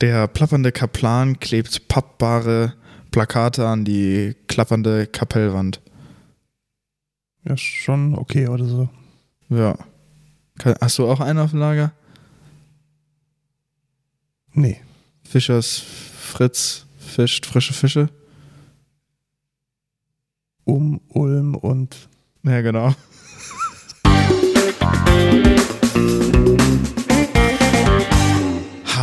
Der plappernde Kaplan klebt pappbare Plakate an die klappernde Kapellwand. Ja, schon okay oder so. Ja. Hast du auch einen auf dem Lager? Nee. Fischers Fritz fischt frische Fische? Um Ulm und Ja, genau.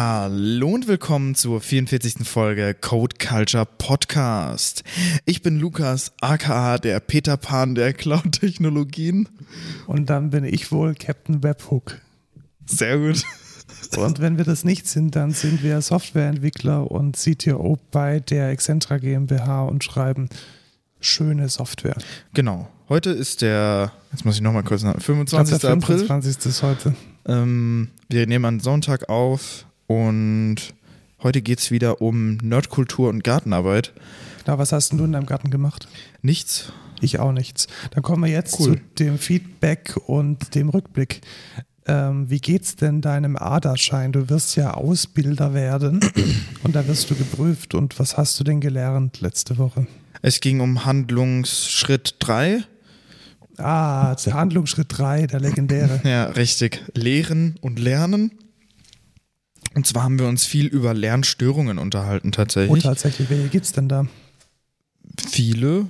Hallo und willkommen zur 44. Folge Code Culture Podcast. Ich bin Lukas, aka der Peter Pan der Cloud-Technologien. und dann bin ich wohl Captain Webhook. Sehr gut. Und wenn wir das nicht sind, dann sind wir Softwareentwickler und CTO bei der Excentra GmbH und schreiben schöne Software. Genau. Heute ist der, jetzt muss ich nochmal kurz nach, Ich glaub, 25. der April. 25. ist heute. Ähm, wir nehmen an Sonntag auf und heute geht es wieder um Nerdkultur und Gartenarbeit. Na, was hast denn du in deinem Garten gemacht? Nichts. Ich auch nichts. Dann kommen wir jetzt Cool. zu dem Feedback und dem Rückblick. Ähm, wie geht's denn deinem ADA-Schein? Du wirst ja Ausbilder werden und da wirst du geprüft. Und was hast du denn gelernt letzte Woche? Es ging um Handlungsschritt 3. Ah, der Handlungsschritt 3, der legendäre. Ja, richtig. Lehren und Lernen. Und zwar haben wir uns viel über Lernstörungen unterhalten Oh, tatsächlich. tatsächlich, welche gibt's denn da? Viele.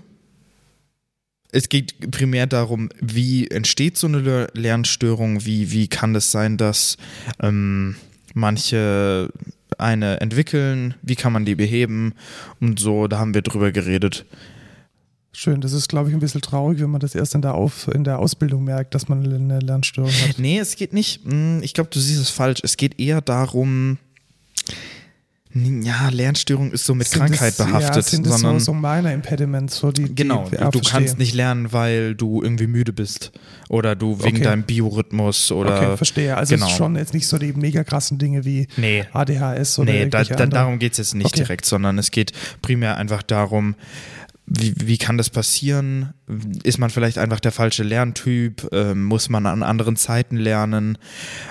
Es geht primär darum, wie entsteht so eine Le- Lernstörung, wie, wie kann es sein, dass ähm, manche eine entwickeln, wie kann man die beheben und so, da haben wir drüber geredet. Schön, das ist, glaube ich, ein bisschen traurig, wenn man das erst in der, Auf in der Ausbildung merkt, dass man eine Lernstörung hat. Nee, es geht nicht, hm, ich glaube, du siehst es falsch, es geht eher darum, ja, Lernstörung ist so mit Sind Krankheit das, behaftet, ja, sind das sondern so, so minor Impediments, so die, Genau, die, du, ja, du verstehe. kannst nicht lernen, weil du irgendwie müde bist oder du wegen Okay. deinem Biorhythmus oder Okay, verstehe. Also genau. es ist schon jetzt nicht so die mega krassen Dinge wie Nee. ADHS oder Nee, da, da, darum geht es jetzt nicht Okay. direkt, sondern es geht primär einfach darum, wie, wie kann das passieren? Ist man vielleicht einfach der falsche Lerntyp? Ähm, muss man an anderen Zeiten lernen?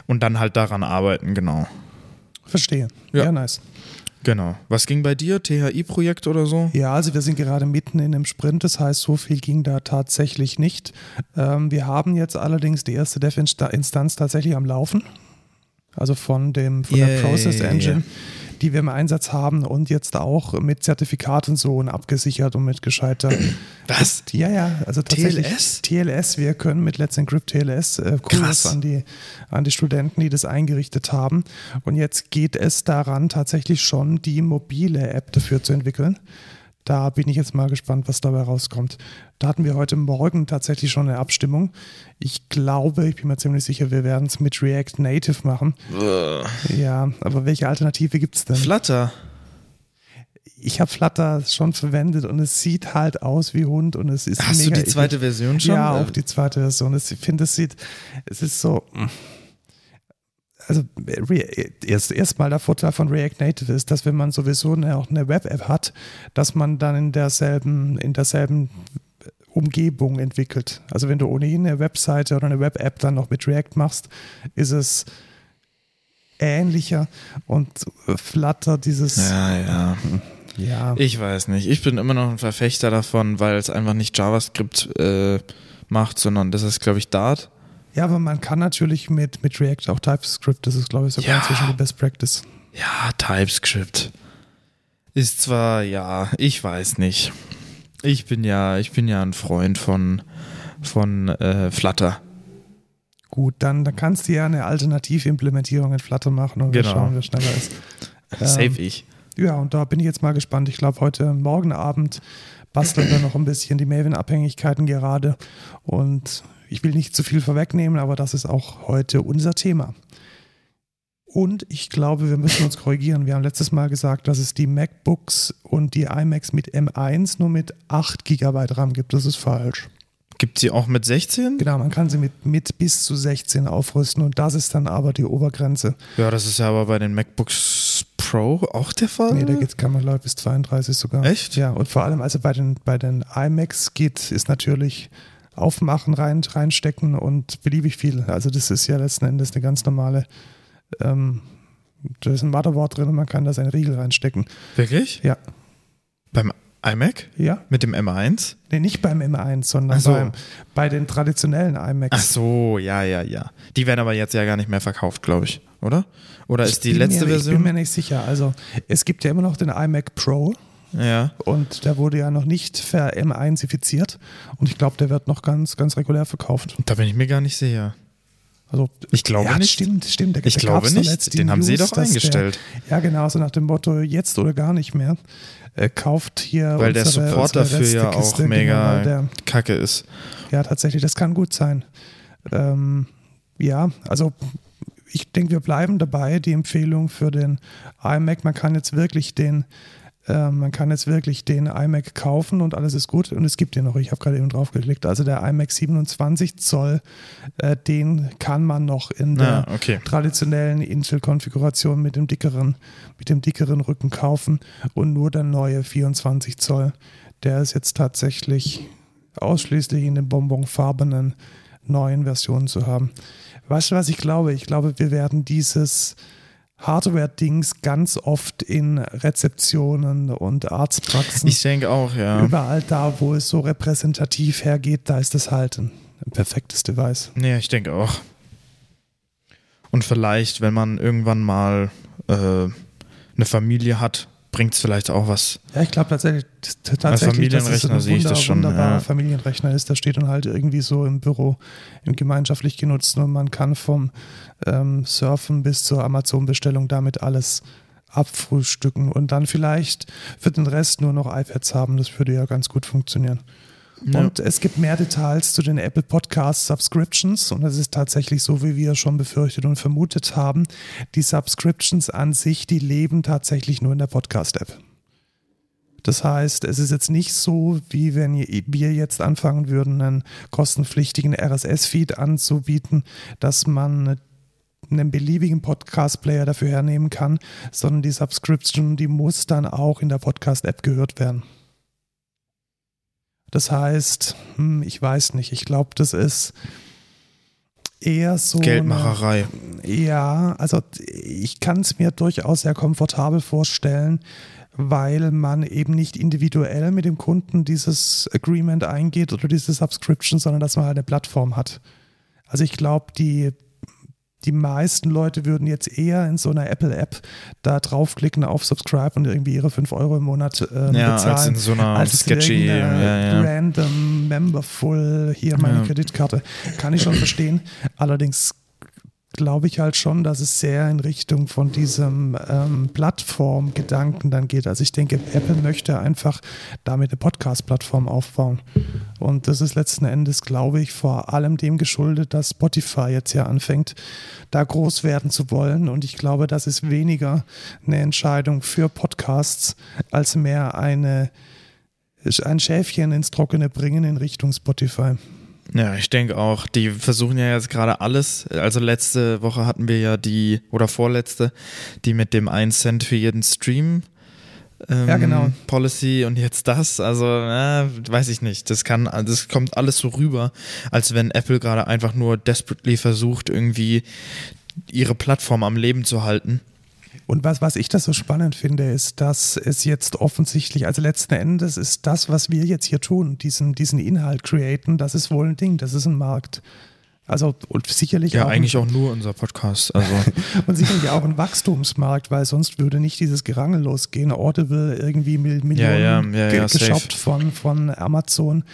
Und dann halt daran arbeiten, genau. Verstehe. Ja. Ja. nice. Genau. Was ging bei dir? THI-Projekt oder so? Ja, also wir sind gerade mitten in einem Sprint, das heißt, so viel ging da tatsächlich nicht. Ähm, wir haben jetzt allerdings die erste Dev-Instanz tatsächlich am Laufen. Also von, dem, von der Process Engine. Die wir im Einsatz haben und jetzt auch mit Zertifikat und so und abgesichert und mit gescheiter. Was? Ja, ja, also tatsächlich. TLS? TLS, wir können mit Let's Encrypt TLS äh. Kurs an die, an die Studenten, die das eingerichtet haben. Und jetzt geht es daran, tatsächlich schon die mobile App dafür zu entwickeln. Da bin ich jetzt mal gespannt, was dabei rauskommt. Da hatten wir heute Morgen tatsächlich schon eine Abstimmung. Ich glaube, ich bin mir ziemlich sicher, wir werden es mit React Native machen. Ja, aber welche Alternative gibt es denn? Flutter. ich habe Flutter schon verwendet und es sieht halt aus wie Hund und es ist Hast du die eklig. zweite Version schon? Ja, auch die zweite Version. Ich finde, es sieht, es ist so. Also Re- erst erstmal der Vorteil von React Native ist, dass wenn man sowieso eine, auch eine Web-App hat, dass man dann in derselben, in derselben Umgebung entwickelt. Also wenn du ohnehin eine Webseite oder eine Web-App dann noch mit React machst, ist es ähnlicher und Flutter dieses Ja, ja. ja, Ich weiß nicht. Ich bin immer noch ein Verfechter davon, weil es einfach nicht JavaScript äh, macht, sondern das ist, glaube ich, Dart. Ja, aber man kann natürlich mit, mit React auch TypeScript, das ist, glaube ich, sogar Ja. inzwischen die Best Practice. Ja, TypeScript. Ist zwar, ja, ich weiß nicht. Ich bin ja, ich bin ja ein Freund von, von äh, Flutter. Gut, dann, dann kannst du ja eine Alternative-Implementierung in Flutter machen und wir Genau. schauen, wer schneller ist. Ähm, Save ich. Ja, und da bin ich jetzt mal gespannt. Ich glaube, heute morgen Abend basteln wir noch ein bisschen die Maven-Abhängigkeiten gerade. Und ich will nicht zu viel vorwegnehmen, aber das ist auch heute unser Thema. Und ich glaube, wir müssen uns korrigieren. Wir haben letztes Mal gesagt, dass es die MacBooks und die iMacs mit M1 nur mit 8 GB RAM gibt. Das ist falsch. Gibt sie auch mit 16? Genau, man kann sie mit, mit bis zu 16 aufrüsten und das ist dann aber die Obergrenze. Ja, das ist ja aber bei den MacBooks Pro auch der Fall. Nee, da geht's, kann man ich bis 32 sogar. Echt? Ja, und vor allem also bei den, bei den iMacs geht, ist natürlich aufmachen, rein, reinstecken und beliebig viel. Also das ist ja letzten Endes eine ganz normale ähm, Da ist ein Motherboard drin und man kann da seinen Riegel reinstecken. Wirklich? Ja. Beim iMac? Ja? Mit dem M1? Nee, nicht beim M1, sondern so. beim, bei den traditionellen iMacs. Ach so, ja, ja, ja. Die werden aber jetzt ja gar nicht mehr verkauft, glaube ich, oder? Oder ist die letzte mir, Version? Ich bin mir nicht sicher. Also es gibt ja immer noch den iMac Pro ja. und der wurde ja noch nicht ver M1ifiziert und ich glaube, der wird noch ganz, ganz regulär verkauft. Da bin ich mir gar nicht sicher. Also Ich glaube ja, nicht. Stimmt, stimmt. Da, Ich da glaube nicht. Den haben sie News, doch eingestellt. Der, ja, genau, so nach dem Motto, jetzt oder gar nicht mehr. Äh, kauft hier Weil der unsere, Support unsere dafür ja auch mega Genau, der, kacke ist. ja, tatsächlich, das kann gut sein. Ähm, ja, also ich denke, wir bleiben dabei. Die Empfehlung für den iMac, man kann jetzt wirklich den, man kann jetzt wirklich den iMac kaufen und alles ist gut. Und es gibt den noch, ich habe gerade eben drauf geklickt. Also der iMac 27 Zoll, äh, den kann man noch in der Ah, okay. traditionellen Intel-Konfiguration mit dem dickeren, mit dem dickeren Rücken kaufen und nur der neue 24 Zoll, der ist jetzt tatsächlich ausschließlich in den bonbonfarbenen neuen Versionen zu haben. Weißt du, was ich glaube? Ich glaube, wir werden dieses Hardware-Dings ganz oft in Rezeptionen und Arztpraxen, Ich denke auch, ja. überall da, wo es so repräsentativ hergeht, da ist das halt ein, perfektes Device. Nee, ich denke auch. Und vielleicht, wenn man irgendwann mal äh, eine Familie hat, bringt es vielleicht auch was. Ja, ich glaube tatsächlich, tatsächlich, dass es Familienrechner ein sehe ich das schon, wunderbarer ja. Familienrechner ist. Der steht dann halt irgendwie so im Büro, im gemeinschaftlich genutzten und man kann vom ähm, Surfen bis zur Amazon-Bestellung damit alles abfrühstücken und dann vielleicht für den Rest nur noch iPads haben. Das würde ja ganz gut funktionieren. Ja. Und es gibt mehr Details zu den Apple Podcast Subscriptions und es ist tatsächlich so, wie wir schon befürchtet und vermutet haben. Die Subscriptions an sich, die leben tatsächlich nur in der Podcast-App. Das heißt, es ist jetzt nicht so, wie wenn wir jetzt anfangen würden, einen kostenpflichtigen RSS-Feed anzubieten, dass man einen beliebigen Podcast-Player dafür hernehmen kann, sondern die Subscription, die muss dann auch in der Podcast-App gehört werden. Das heißt, hm, ich weiß nicht, ich glaube, das ist eher so. eine- Geldmacherei. ja, also ich kann es mir durchaus sehr komfortabel vorstellen, weil man eben nicht individuell mit dem Kunden dieses Agreement eingeht oder diese Subscription, sondern dass man halt eine Plattform hat. Also ich glaube, die, die meisten Leute würden jetzt eher in so einer Apple-App da draufklicken auf Subscribe und irgendwie ihre 5 Euro im Monat äh, Ja, bezahlen. als in so einer als sketchy. Ja, ja. Random Memberful, hier meine. Kreditkarte. Kann ich schon verstehen. Allerdings glaube ich halt schon, dass es sehr in Richtung von diesem ähm, Plattformgedanken dann geht. Also ich denke, Apple möchte einfach damit eine Podcast-Plattform aufbauen. Und das ist letzten Endes, glaube ich, vor allem dem geschuldet, dass Spotify jetzt ja anfängt, da groß werden zu wollen. Und ich glaube, das ist weniger eine Entscheidung für Podcasts als mehr eine ein Schäfchen ins Trockene bringen in Richtung Spotify. Ja, ich denke auch. Die versuchen ja jetzt gerade alles. Also letzte Woche hatten wir ja die, oder vorletzte, die mit dem 1 Cent für jeden Stream. Ähm, Ja, genau. Policy und jetzt das, also äh, weiß ich nicht. Das kann, das kommt alles so rüber, als wenn Apple gerade einfach nur desperately versucht, irgendwie ihre Plattform am Leben zu halten. Und was, was ich das so spannend finde, ist, dass es jetzt offensichtlich, also letzten Endes ist das, was wir jetzt hier tun, diesen, diesen Inhalt createn, das ist wohl ein Ding, das ist ein Markt. Also und sicherlich Ja, auch eigentlich ein, auch nur unser Podcast. Also und sicherlich auch ein Wachstumsmarkt, weil sonst würde nicht dieses Gerangel losgehen. Audible irgendwie Mil Millionen Ja, ja, ja, ja, geshoppt von, von Amazon.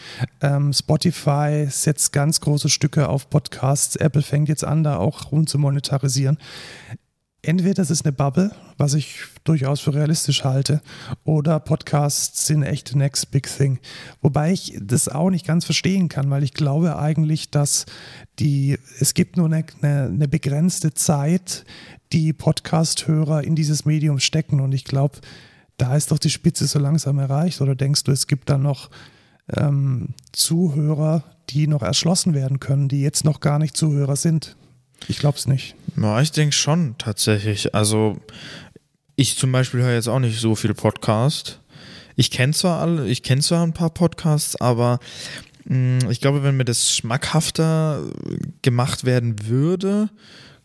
Ähm, Spotify setzt ganz große Stücke auf Podcasts. Apple fängt jetzt an, da auch rum zu monetarisieren. Entweder das ist eine Bubble, was ich durchaus für realistisch halte, oder Podcasts sind echt next big thing. Wobei ich das auch nicht ganz verstehen kann, weil ich glaube eigentlich, dass die, es gibt nur eine, eine, eine begrenzte Zeit, die Podcast-Hörer in dieses Medium stecken und ich glaube, da ist doch die Spitze so langsam erreicht. Oder denkst du, es gibt da noch ähm, Zuhörer, die noch erschlossen werden können, die jetzt noch gar nicht Zuhörer sind? Ich glaube es nicht. Ja, ich denke schon tatsächlich. Also ich zum Beispiel höre jetzt auch nicht so viel Podcast. Ich kenne zwar alle, ich kenne zwar ein paar Podcasts, aber mh, ich glaube, wenn mir das schmackhafter gemacht werden würde,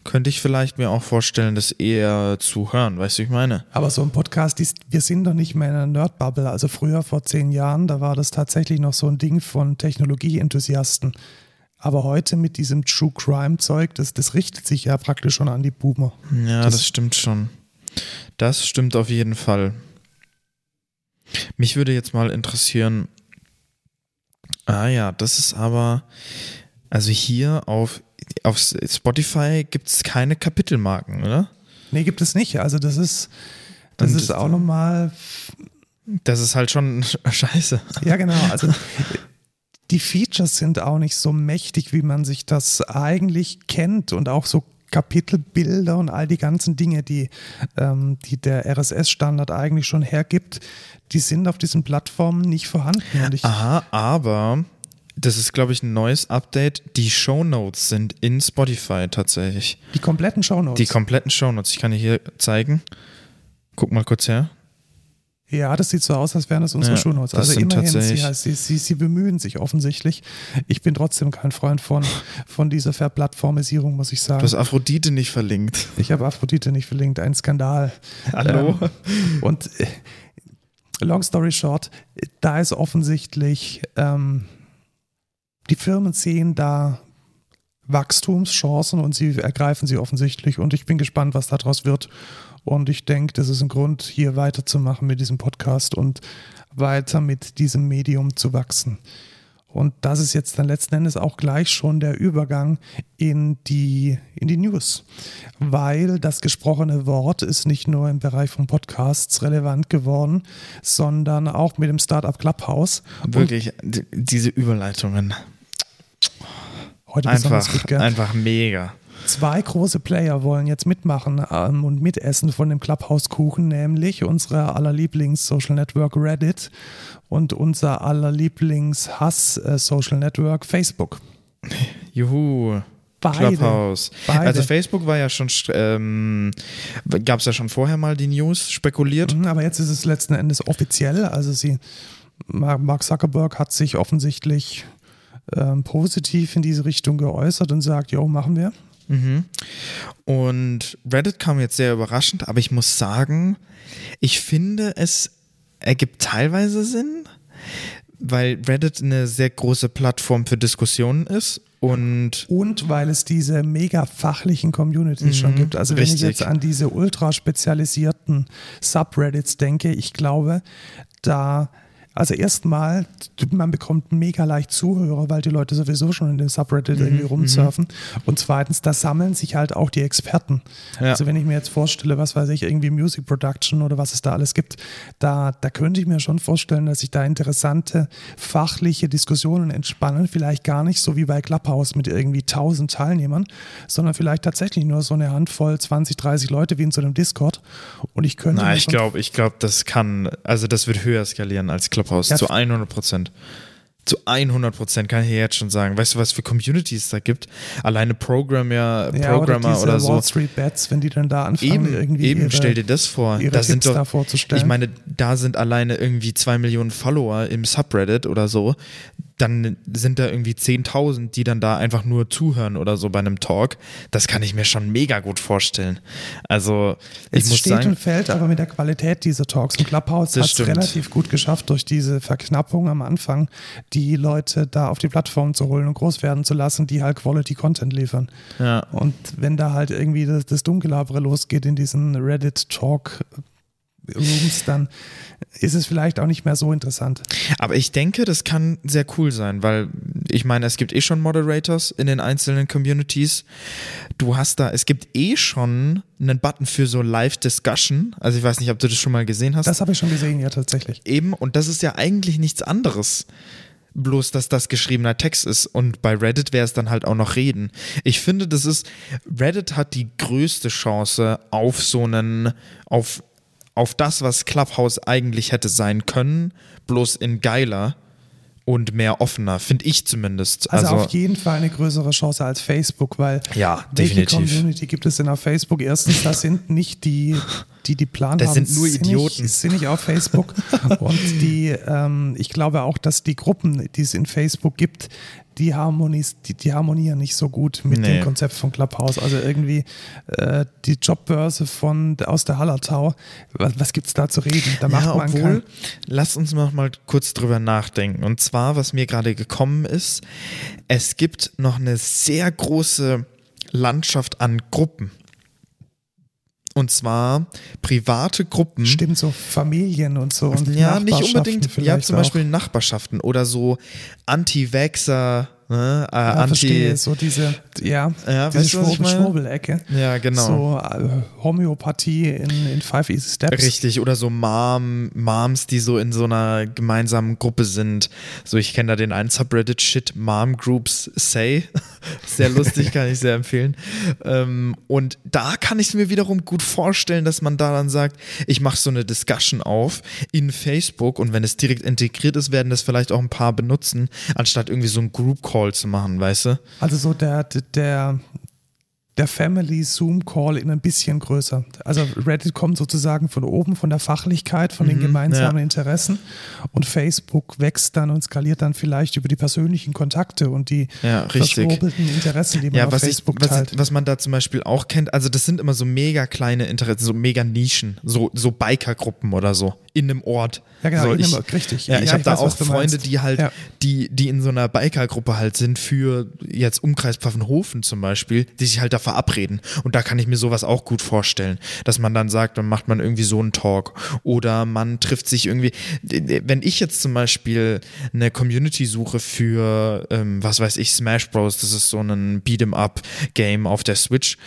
könnte ich vielleicht mir auch vorstellen, das eher zu hören, weißt du, wie ich meine? Aber so ein Podcast, ist, wir sind doch nicht mehr in einer Nerdbubble. Also früher, vor zehn Jahren, da war das tatsächlich noch so ein Ding von Technologieenthusiasten. Aber heute mit diesem True Crime Zeug, das, das richtet sich ja praktisch schon an die Boomer. Ja, das, das stimmt schon. Das stimmt auf jeden Fall. Mich würde jetzt mal interessieren, ah ja, das ist aber, also hier auf, auf Spotify gibt es keine Kapitelmarken, oder? Nee, gibt es nicht. Also das ist, das Und ist auch nochmal. Das ist halt schon scheiße. Ja, genau. Also die Features sind auch nicht so mächtig, wie man sich das eigentlich kennt und auch so Kapitelbilder und all die ganzen Dinge, die, ähm, die der RSS-Standard eigentlich schon hergibt, die sind auf diesen Plattformen nicht vorhanden. Aha, aber das ist, glaube ich, ein neues Update. Die Shownotes sind in Spotify tatsächlich. Die kompletten Shownotes? Die kompletten Shownotes. Ich kann dir hier zeigen. Guck mal kurz her. Ja, das sieht so aus, als wären das unsere ja, Shownotes. Also immerhin, sie, sie, sie, sie, bemühen sich offensichtlich. Ich bin trotzdem kein Freund von, von dieser Verplattformisierung, muss ich sagen. Du hast Aphrodite nicht verlinkt. Ich habe Aphrodite nicht verlinkt, ein Skandal. Hallo? Ähm, und äh, long story short, da ist offensichtlich, ähm, die Firmen sehen da Wachstumschancen und sie ergreifen sie offensichtlich. Und ich bin gespannt, was daraus wird. Und ich denke, das ist ein Grund, hier weiterzumachen mit diesem Podcast und weiter mit diesem Medium zu wachsen. Und das ist jetzt dann letzten Endes auch gleich schon der Übergang in die, in die News. Weil das gesprochene Wort ist nicht nur im Bereich von Podcasts relevant geworden, sondern auch mit dem Startup Clubhouse. Wirklich, diese Überleitungen. Heute einfach, gut, einfach mega. Zwei große Player wollen jetzt mitmachen ähm, und mitessen von dem Clubhouse-Kuchen, nämlich unsere aller Lieblings-Social Network Reddit und unser aller Lieblings-Hass-Social Network Facebook. Juhu. Beide. Clubhouse. Beide. Also Facebook war ja schon, ähm, gab es ja schon vorher mal die News spekuliert. Mhm, aber jetzt ist es letzten Endes offiziell. Also sie, Mark Zuckerberg hat sich offensichtlich ähm, positiv in diese Richtung geäußert und sagt, jo, machen wir. Mhm. Und Reddit kam jetzt sehr überraschend, aber ich muss sagen, ich finde, es ergibt teilweise Sinn, weil Reddit eine sehr große Plattform für Diskussionen ist und, und weil es diese mega fachlichen Communities mhm, schon gibt. Also wenn richtig. ich jetzt an diese ultra spezialisierten Subreddits denke, ich glaube, da also erstmal, man bekommt mega leicht Zuhörer, weil die Leute sowieso schon in dem Subreddit mhm, irgendwie rumsurfen. Mhm. Und zweitens, da sammeln sich halt auch die Experten. Ja. Also wenn ich mir jetzt vorstelle, was weiß ich, irgendwie Music Production oder was es da alles gibt, da, da könnte ich mir schon vorstellen, dass sich da interessante fachliche Diskussionen entspannen. Vielleicht gar nicht so wie bei Clubhouse mit irgendwie tausend Teilnehmern, sondern vielleicht tatsächlich nur so eine Handvoll, 20, 30 Leute wie in so einem Discord. Und ich könnte. Nein, ich glaube, ich glaube, das kann, also das wird höher skalieren als Clubhouse. Clubhouse, ja, zu 100 Prozent. Zu 100 Prozent kann ich hier jetzt schon sagen. Weißt du, was für Communities da gibt? Alleine Programmer, ja, Programmer oder, oder so. Wall Street Bets, wenn die dann da anfangen, eben, irgendwie eben ihre, stell dir das vor. Ihre da sind doch, da vorzustellen. Ich meine, da sind alleine irgendwie zwei Millionen Follower im Subreddit oder so dann sind da irgendwie 10.000, die dann da einfach nur zuhören oder so bei einem Talk. Das kann ich mir schon mega gut vorstellen. Also, ich es muss steht sagen, und fällt aber mit der Qualität dieser Talks. Und Clubhouse hat es relativ gut geschafft, durch diese Verknappung am Anfang die Leute da auf die Plattform zu holen und groß werden zu lassen, die halt Quality Content liefern. Ja. Und wenn da halt irgendwie das, das Dunkelabere losgeht in diesen Reddit-Talk, Rooms, dann ist es vielleicht auch nicht mehr so interessant. Aber ich denke, das kann sehr cool sein, weil ich meine, es gibt eh schon Moderators in den einzelnen Communities. Du hast da, es gibt eh schon einen Button für so Live-Discussion. Also ich weiß nicht, ob du das schon mal gesehen hast. Das habe ich schon gesehen, ja, tatsächlich. Eben, und das ist ja eigentlich nichts anderes bloß dass das geschriebener Text ist und bei Reddit wäre es dann halt auch noch reden. Ich finde, das ist Reddit hat die größte Chance auf so einen auf auf das, was Clubhouse eigentlich hätte sein können, bloß in geiler und mehr offener, finde ich zumindest. Also, also, auf jeden Fall eine größere Chance als Facebook, weil ja, definitiv. welche Community gibt es denn auf Facebook? Erstens, das sind nicht die, die die Plan das haben. Das sind nur Idioten. Sind nicht, sind nicht auf Facebook. und die, ähm, ich glaube auch, dass die Gruppen, die es in Facebook gibt, die, Harmonis, die, die harmonieren nicht so gut mit Nee. dem Konzept von Clubhouse. Also irgendwie äh, die Jobbörse von aus der Hallertau, was, was gibt es da zu reden? Da macht ja, man obwohl, kein, lass uns noch mal kurz drüber nachdenken. Und zwar, was mir gerade gekommen ist, es gibt noch eine sehr große Landschaft an Gruppen. Und zwar private Gruppen. Stimmt, so Familien und so. Und ja, nicht unbedingt. Ja, zum auch. Beispiel Nachbarschaften oder so Anti-Vaxxer, ne? äh, Ja, Anti. verstehe, so diese, ja, Ja, diese meine? Schwurbel-Ecke. Ja, genau. So äh, Homöopathie in, in Five Easy Steps. Richtig, oder so Mom, Moms, die so in so einer gemeinsamen Gruppe sind. So, ich kenne da den einen Subreddit-Shit, Mom Groups Say. Sehr lustig, kann ich sehr empfehlen. Ähm, und da kann ich es mir wiederum gut vorstellen, dass man da dann sagt, ich mache so eine Discussion auf in Facebook und wenn es direkt integriert ist, werden das vielleicht auch ein paar benutzen, anstatt irgendwie so einen Group Call zu machen, weißt du? Also so der, der, der Family Zoom Call in ein bisschen größer. Also Reddit kommt sozusagen von oben, von der Fachlichkeit, von den Mhm, gemeinsamen ja. Interessen und Facebook wächst dann und skaliert dann vielleicht über die persönlichen Kontakte und die Ja, verschwurbelten Interessen, die man Ja, auf was, ich, Facebook was, teilt. was man da zum Beispiel auch kennt, also das sind immer so mega kleine Interessen, so mega Nischen, so, so Bikergruppen oder so in einem Ort. Ja, genau, so, ich, einem- richtig. Ja, ich habe da weiß, auch Freunde, die halt, die, die in so einer Bikergruppe halt sind für jetzt Umkreis Pfaffenhofen zum Beispiel, die sich halt da verabreden. Und da kann ich mir sowas auch gut vorstellen, dass man dann sagt, dann macht man irgendwie so einen Talk oder man trifft sich irgendwie. Wenn ich jetzt zum Beispiel eine Community suche für, ähm, was weiß ich, Smash Bros, das ist so ein Beat'em-up-Game auf der Switch,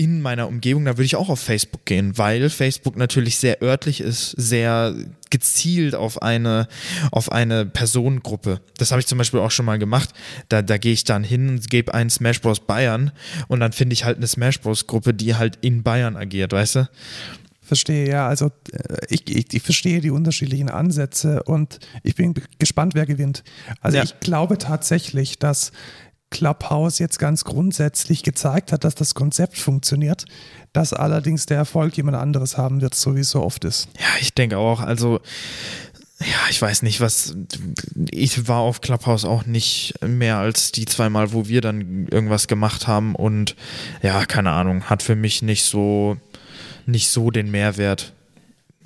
in meiner Umgebung, da würde ich auch auf Facebook gehen, weil Facebook natürlich sehr örtlich ist, sehr gezielt auf eine, auf eine Personengruppe. Das habe ich zum Beispiel auch schon mal gemacht. Da, da gehe ich dann hin und gebe einen Smash Bros. Bayern und dann finde ich halt eine Smash Bros. Gruppe, die halt in Bayern agiert, weißt du? Verstehe, ja. Also äh, ich, ich, ich verstehe die unterschiedlichen Ansätze und ich bin gespannt, wer gewinnt. Also Ja. ich glaube tatsächlich, dass Clubhouse jetzt ganz grundsätzlich gezeigt hat, dass das Konzept funktioniert, dass allerdings der Erfolg jemand anderes haben wird, so wie es so oft ist. Ja, ich denke auch. Also, ja, ich weiß nicht, was. Ich war auf Clubhouse auch nicht mehr als die zweimal, wo wir dann irgendwas gemacht haben. Und ja, keine Ahnung, hat für mich nicht so, nicht so den Mehrwert.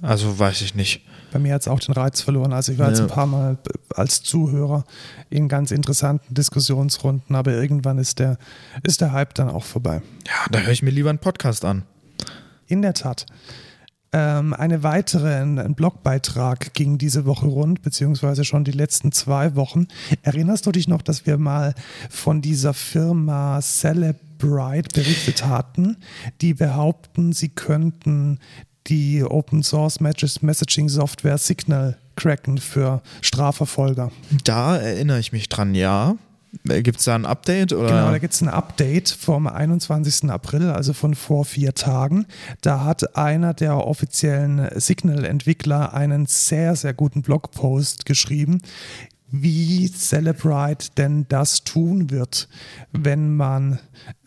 Also weiß ich nicht. Bei mir hat es auch den Reiz verloren. Also ich war jetzt Ja. ein paar Mal als Zuhörer in ganz interessanten Diskussionsrunden, aber irgendwann ist der, ist der Hype dann auch vorbei. Ja, da höre ich mir lieber einen Podcast an. In der Tat. Ähm, eine weitere, ein, ein Blogbeitrag ging diese Woche rund, beziehungsweise schon die letzten zwei Wochen. Erinnerst du dich noch, dass wir mal von dieser Firma Celebrite berichtet hatten, die behaupten, sie könnten die Open Source Messaging Software Signal cracken für Strafverfolger? Da erinnere ich mich dran, ja. Gibt es da ein Update? Oder? Genau, da gibt es ein Update vom 21. April, also von vor vier Tagen. Da hat einer der offiziellen Signal-Entwickler einen sehr, sehr guten Blogpost geschrieben, wie Celebrite denn das tun wird, wenn man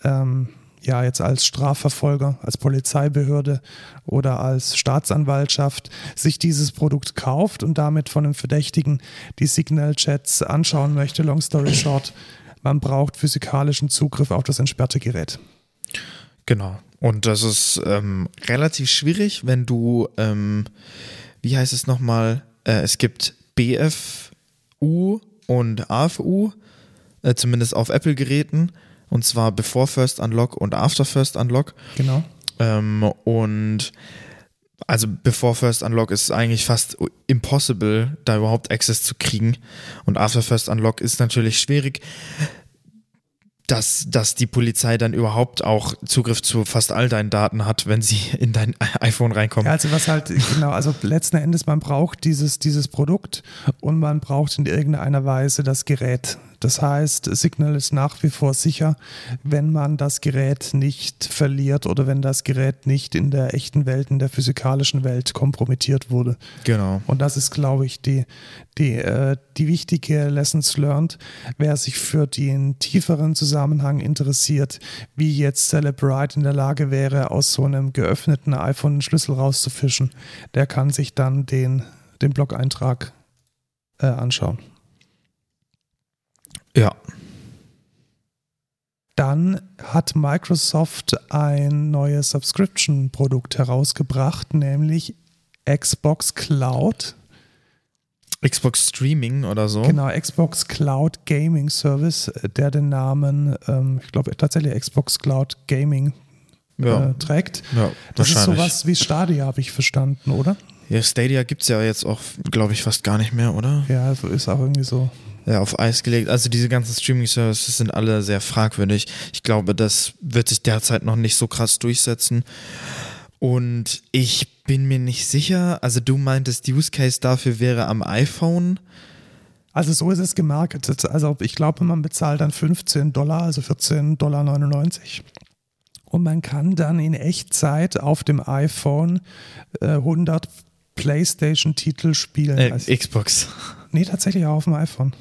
ähm, ja jetzt als Strafverfolger, als Polizeibehörde oder als Staatsanwaltschaft sich dieses Produkt kauft und damit von einem Verdächtigen die Signal-Chats anschauen möchte. Long story short, man braucht physikalischen Zugriff auf das entsperrte Gerät. Genau. Und das ist ähm, relativ schwierig, wenn du, ähm, wie heißt es nochmal? Äh, es gibt BFU und AFU, äh, zumindest auf Apple-Geräten, und zwar Before First Unlock und After First Unlock. Genau. Ähm, und also Before First Unlock ist eigentlich fast impossible, da überhaupt Access zu kriegen. Und After First Unlock ist natürlich schwierig, dass, dass die Polizei dann überhaupt auch Zugriff zu fast all deinen Daten hat, wenn sie in dein iPhone reinkommen. Ja, also was halt, genau, also letzten Endes, man braucht dieses, dieses Produkt und man braucht in irgendeiner Weise das Gerät. Das heißt, Signal ist nach wie vor sicher, wenn man das Gerät nicht verliert oder wenn das Gerät nicht in der echten Welt, in der physikalischen Welt kompromittiert wurde. Genau. Und das ist, glaube ich, die, die, äh, die wichtige Lessons learned. Wer sich für den tieferen Zusammenhang interessiert, wie jetzt Celebrite in der Lage wäre, aus so einem geöffneten iPhone einen Schlüssel rauszufischen, der kann sich dann den, den Blog-Eintrag äh, anschauen. Ja. dann hat Microsoft ein neues Subscription-Produkt herausgebracht, nämlich Xbox Cloud. Xbox Streaming oder so. Genau, Xbox Cloud Gaming Service, der den Namen, ähm, ich glaube tatsächlich Xbox Cloud Gaming ja. äh, trägt. Ja, das ist sowas wie Stadia, habe ich verstanden, oder? Ja, Stadia gibt es ja jetzt auch, glaube ich, fast gar nicht mehr, oder? Ja, so ist auch irgendwie so. Ja, auf Eis gelegt. Also diese ganzen Streaming-Services sind alle sehr fragwürdig. Ich glaube, das wird sich derzeit noch nicht so krass durchsetzen. Und ich bin mir nicht sicher. Also du meintest, Use Case dafür wäre am iPhone. Also so ist es gemarketet. Also ich glaube, man bezahlt dann 15 Dollar, also 14,99 Dollar. Und man kann dann in Echtzeit auf dem iPhone äh, 100 PlayStation-Titel spielen. Äh, also, Xbox. Nee, tatsächlich auch auf dem iPhone.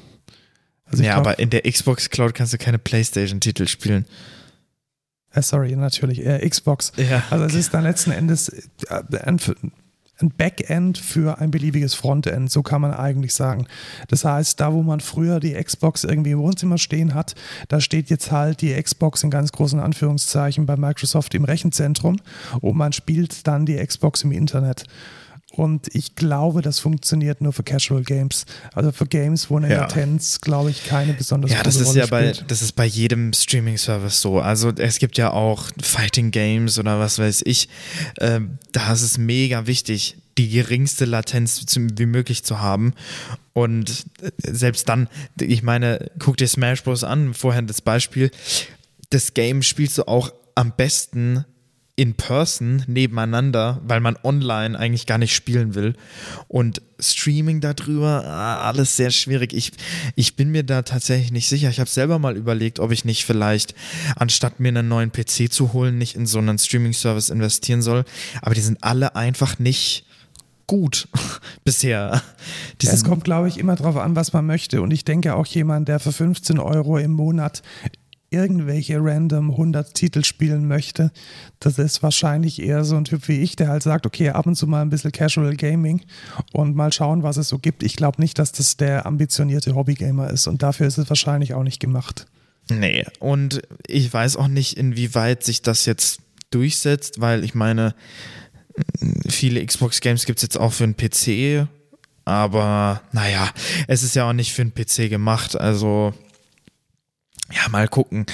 Also ja, glaub, aber in der Xbox Cloud kannst du keine PlayStation-Titel spielen. Sorry, natürlich, äh, Xbox. Ja, also es ist dann letzten Endes äh, ein, ein Backend für ein beliebiges Frontend, so kann man eigentlich sagen. Das heißt, da wo man früher die Xbox irgendwie im Wohnzimmer stehen hat, da steht jetzt halt die Xbox in ganz großen Anführungszeichen bei Microsoft im Rechenzentrum und man spielt dann die Xbox im Internet. Und ich glaube, das funktioniert nur für Casual Games. Also für Games, wo eine ja. Latenz, glaube ich, keine besonders ja, das ist Rolle ja bei das ist bei jedem Streaming Service so. Also es gibt ja auch Fighting Games oder was weiß ich. Äh, da ist es mega wichtig, die geringste Latenz wie möglich zu haben. Und äh, selbst dann, ich meine, guck dir Smash Bros. an, vorher das Beispiel. Das Game spielst du auch am besten in person nebeneinander, weil man online eigentlich gar nicht spielen will. Und Streaming darüber, ah, alles sehr schwierig. Ich, ich bin mir da tatsächlich nicht sicher. Ich habe selber mal überlegt, ob ich nicht vielleicht, anstatt mir einen neuen PC zu holen, nicht in so einen Streaming-Service investieren soll. Aber die sind alle einfach nicht gut bisher. Die es kommt, glaube ich, immer darauf an, was man möchte. Und ich denke auch jemand, der für 15 Euro im Monat irgendwelche random 100 Titel spielen möchte, das ist wahrscheinlich eher so ein Typ wie ich, der halt sagt, okay, ab und zu mal ein bisschen Casual Gaming und mal schauen, was es so gibt. Ich glaube nicht, dass das der ambitionierte Hobbygamer ist und dafür ist es wahrscheinlich auch nicht gemacht. Nee, und ich weiß auch nicht, inwieweit sich das jetzt durchsetzt, weil ich meine, viele Xbox-Games gibt es jetzt auch für einen PC, aber naja, es ist ja auch nicht für einen PC gemacht, also ja, mal gucken.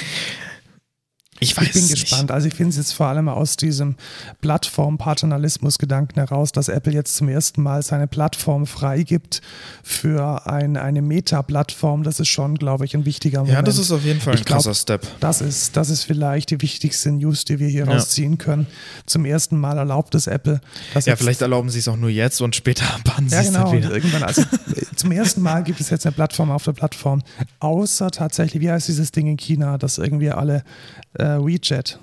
Ich, ich bin gespannt. Also ich finde es jetzt vor allem aus diesem Plattform-Paternalismus-Gedanken heraus, dass Apple jetzt zum ersten Mal seine Plattform freigibt für ein, eine Meta-Plattform. Das ist schon, glaube ich, ein wichtiger Moment. Ja, das ist auf jeden Fall ein ich krasser glaub, Step. Das ist, das ist vielleicht die wichtigste News, die wir hier ja. rausziehen können. Zum ersten Mal erlaubt es Apple. ja, vielleicht erlauben sie es auch nur jetzt und später bannen sie ja, genau, es dann wieder. Irgendwann, also zum ersten Mal gibt es jetzt eine Plattform auf der Plattform. Außer tatsächlich, wie heißt dieses Ding in China, dass irgendwie alle äh, WeChat.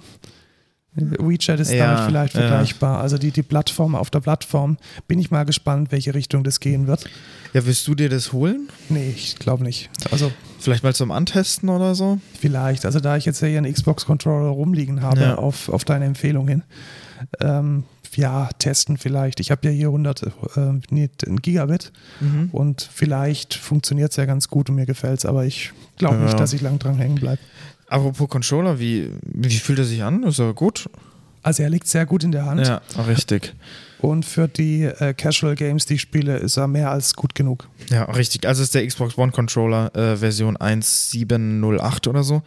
WeChat ist ja, damit vielleicht vergleichbar. Ja. Also die, die Plattform auf der Plattform. Bin ich mal gespannt, welche Richtung das gehen wird. Ja, willst du dir das holen? Nee, ich glaube nicht. Also vielleicht mal zum Antesten oder so? Vielleicht. Also da ich jetzt hier einen Xbox-Controller rumliegen habe, ja. auf, auf deine Empfehlung hin. Ähm, ja, testen vielleicht. Ich habe ja hier 100 äh, nee, Gigabit mhm. und vielleicht funktioniert es ja ganz gut und mir gefällt es, aber ich glaube nicht, dass ich lang dran hängen bleibe. Apropos Controller, wie, wie fühlt er sich an? Ist er gut? Also er liegt sehr gut in der Hand. Ja, richtig. Und für die äh, Casual Games, die ich spiele, ist er mehr als gut genug. Ja, richtig. Also ist der Xbox One Controller äh, Version 1708 oder so.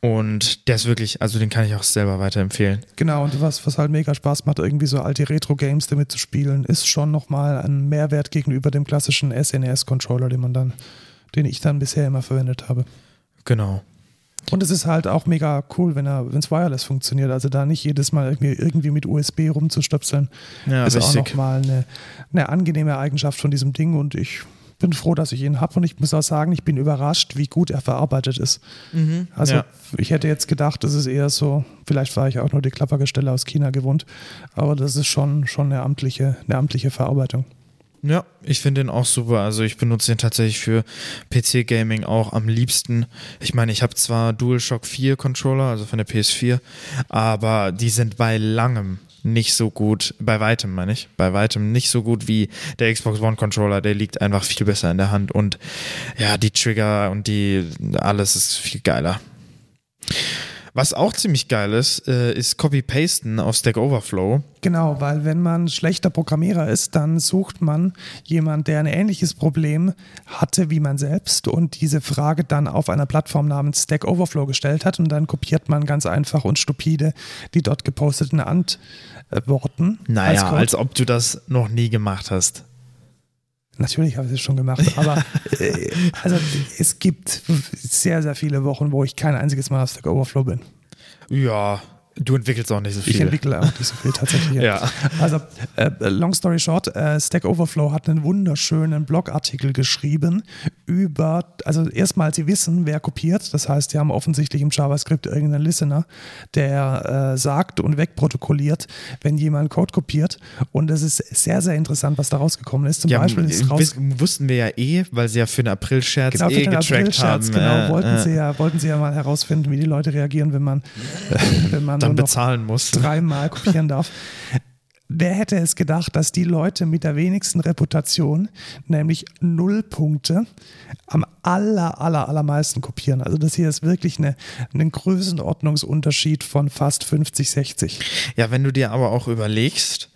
Und der ist wirklich, also den kann ich auch selber weiterempfehlen. Genau, und was, was halt mega Spaß macht, irgendwie so alte Retro-Games damit zu spielen, ist schon nochmal ein Mehrwert gegenüber dem klassischen SNES-Controller, den man dann, den ich dann bisher immer verwendet habe. Genau. Und es ist halt auch mega cool, wenn er, wenn es wireless funktioniert. Also da nicht jedes Mal irgendwie, irgendwie mit USB rumzustöpseln. Ja, ist richtig. auch nochmal eine, eine angenehme Eigenschaft von diesem Ding und ich bin froh, dass ich ihn habe und ich muss auch sagen, ich bin überrascht, wie gut er verarbeitet ist. Mhm, also ja. ich hätte jetzt gedacht, das ist eher so, vielleicht war ich auch nur die Klappergestelle aus China gewohnt, aber das ist schon, schon eine amtliche, eine amtliche Verarbeitung. Ja, ich finde den auch super. Also ich benutze den tatsächlich für PC-Gaming auch am liebsten. Ich meine, ich habe zwar DualShock 4 Controller, also von der PS4, aber die sind bei langem nicht so gut, bei weitem meine ich, bei weitem nicht so gut wie der Xbox One Controller. Der liegt einfach viel besser in der Hand und ja, die Trigger und die alles ist viel geiler. Was auch ziemlich geil ist, äh, ist Copy-Pasten auf Stack Overflow. Genau, weil wenn man schlechter Programmierer ist, dann sucht man jemanden, der ein ähnliches Problem hatte wie man selbst und diese Frage dann auf einer Plattform namens Stack Overflow gestellt hat und dann kopiert man ganz einfach und stupide die dort geposteten Antworten. Naja, als, als ob du das noch nie gemacht hast. Natürlich habe ich es schon gemacht, aber äh, also es gibt sehr, sehr viele Wochen, wo ich kein einziges Mal auf Stack Overflow bin. Ja, Du entwickelst auch nicht so viel. Ich entwickle auch nicht so viel tatsächlich. ja. Also, äh, long story short, äh, Stack Overflow hat einen wunderschönen Blogartikel geschrieben über, also erstmal, sie wissen, wer kopiert. Das heißt, sie haben offensichtlich im JavaScript irgendeinen Listener, der äh, sagt und wegprotokolliert, wenn jemand Code kopiert. Und es ist sehr, sehr interessant, was da rausgekommen ist. Zum ja, Beispiel ist raus wussten wir ja eh, weil sie ja für den April-Scherz genau, eh getrackt April haben. Genau, wollten, sie ja, wollten sie ja mal herausfinden, wie die Leute reagieren, wenn man, wenn man dann bezahlen muss. Dreimal kopieren darf. Wer hätte es gedacht, dass die Leute mit der wenigsten Reputation, nämlich null Punkte, am aller, aller, allermeisten kopieren? Also das hier ist wirklich eine, ein Größenordnungsunterschied von fast 50, 60. Ja, wenn du dir aber auch überlegst,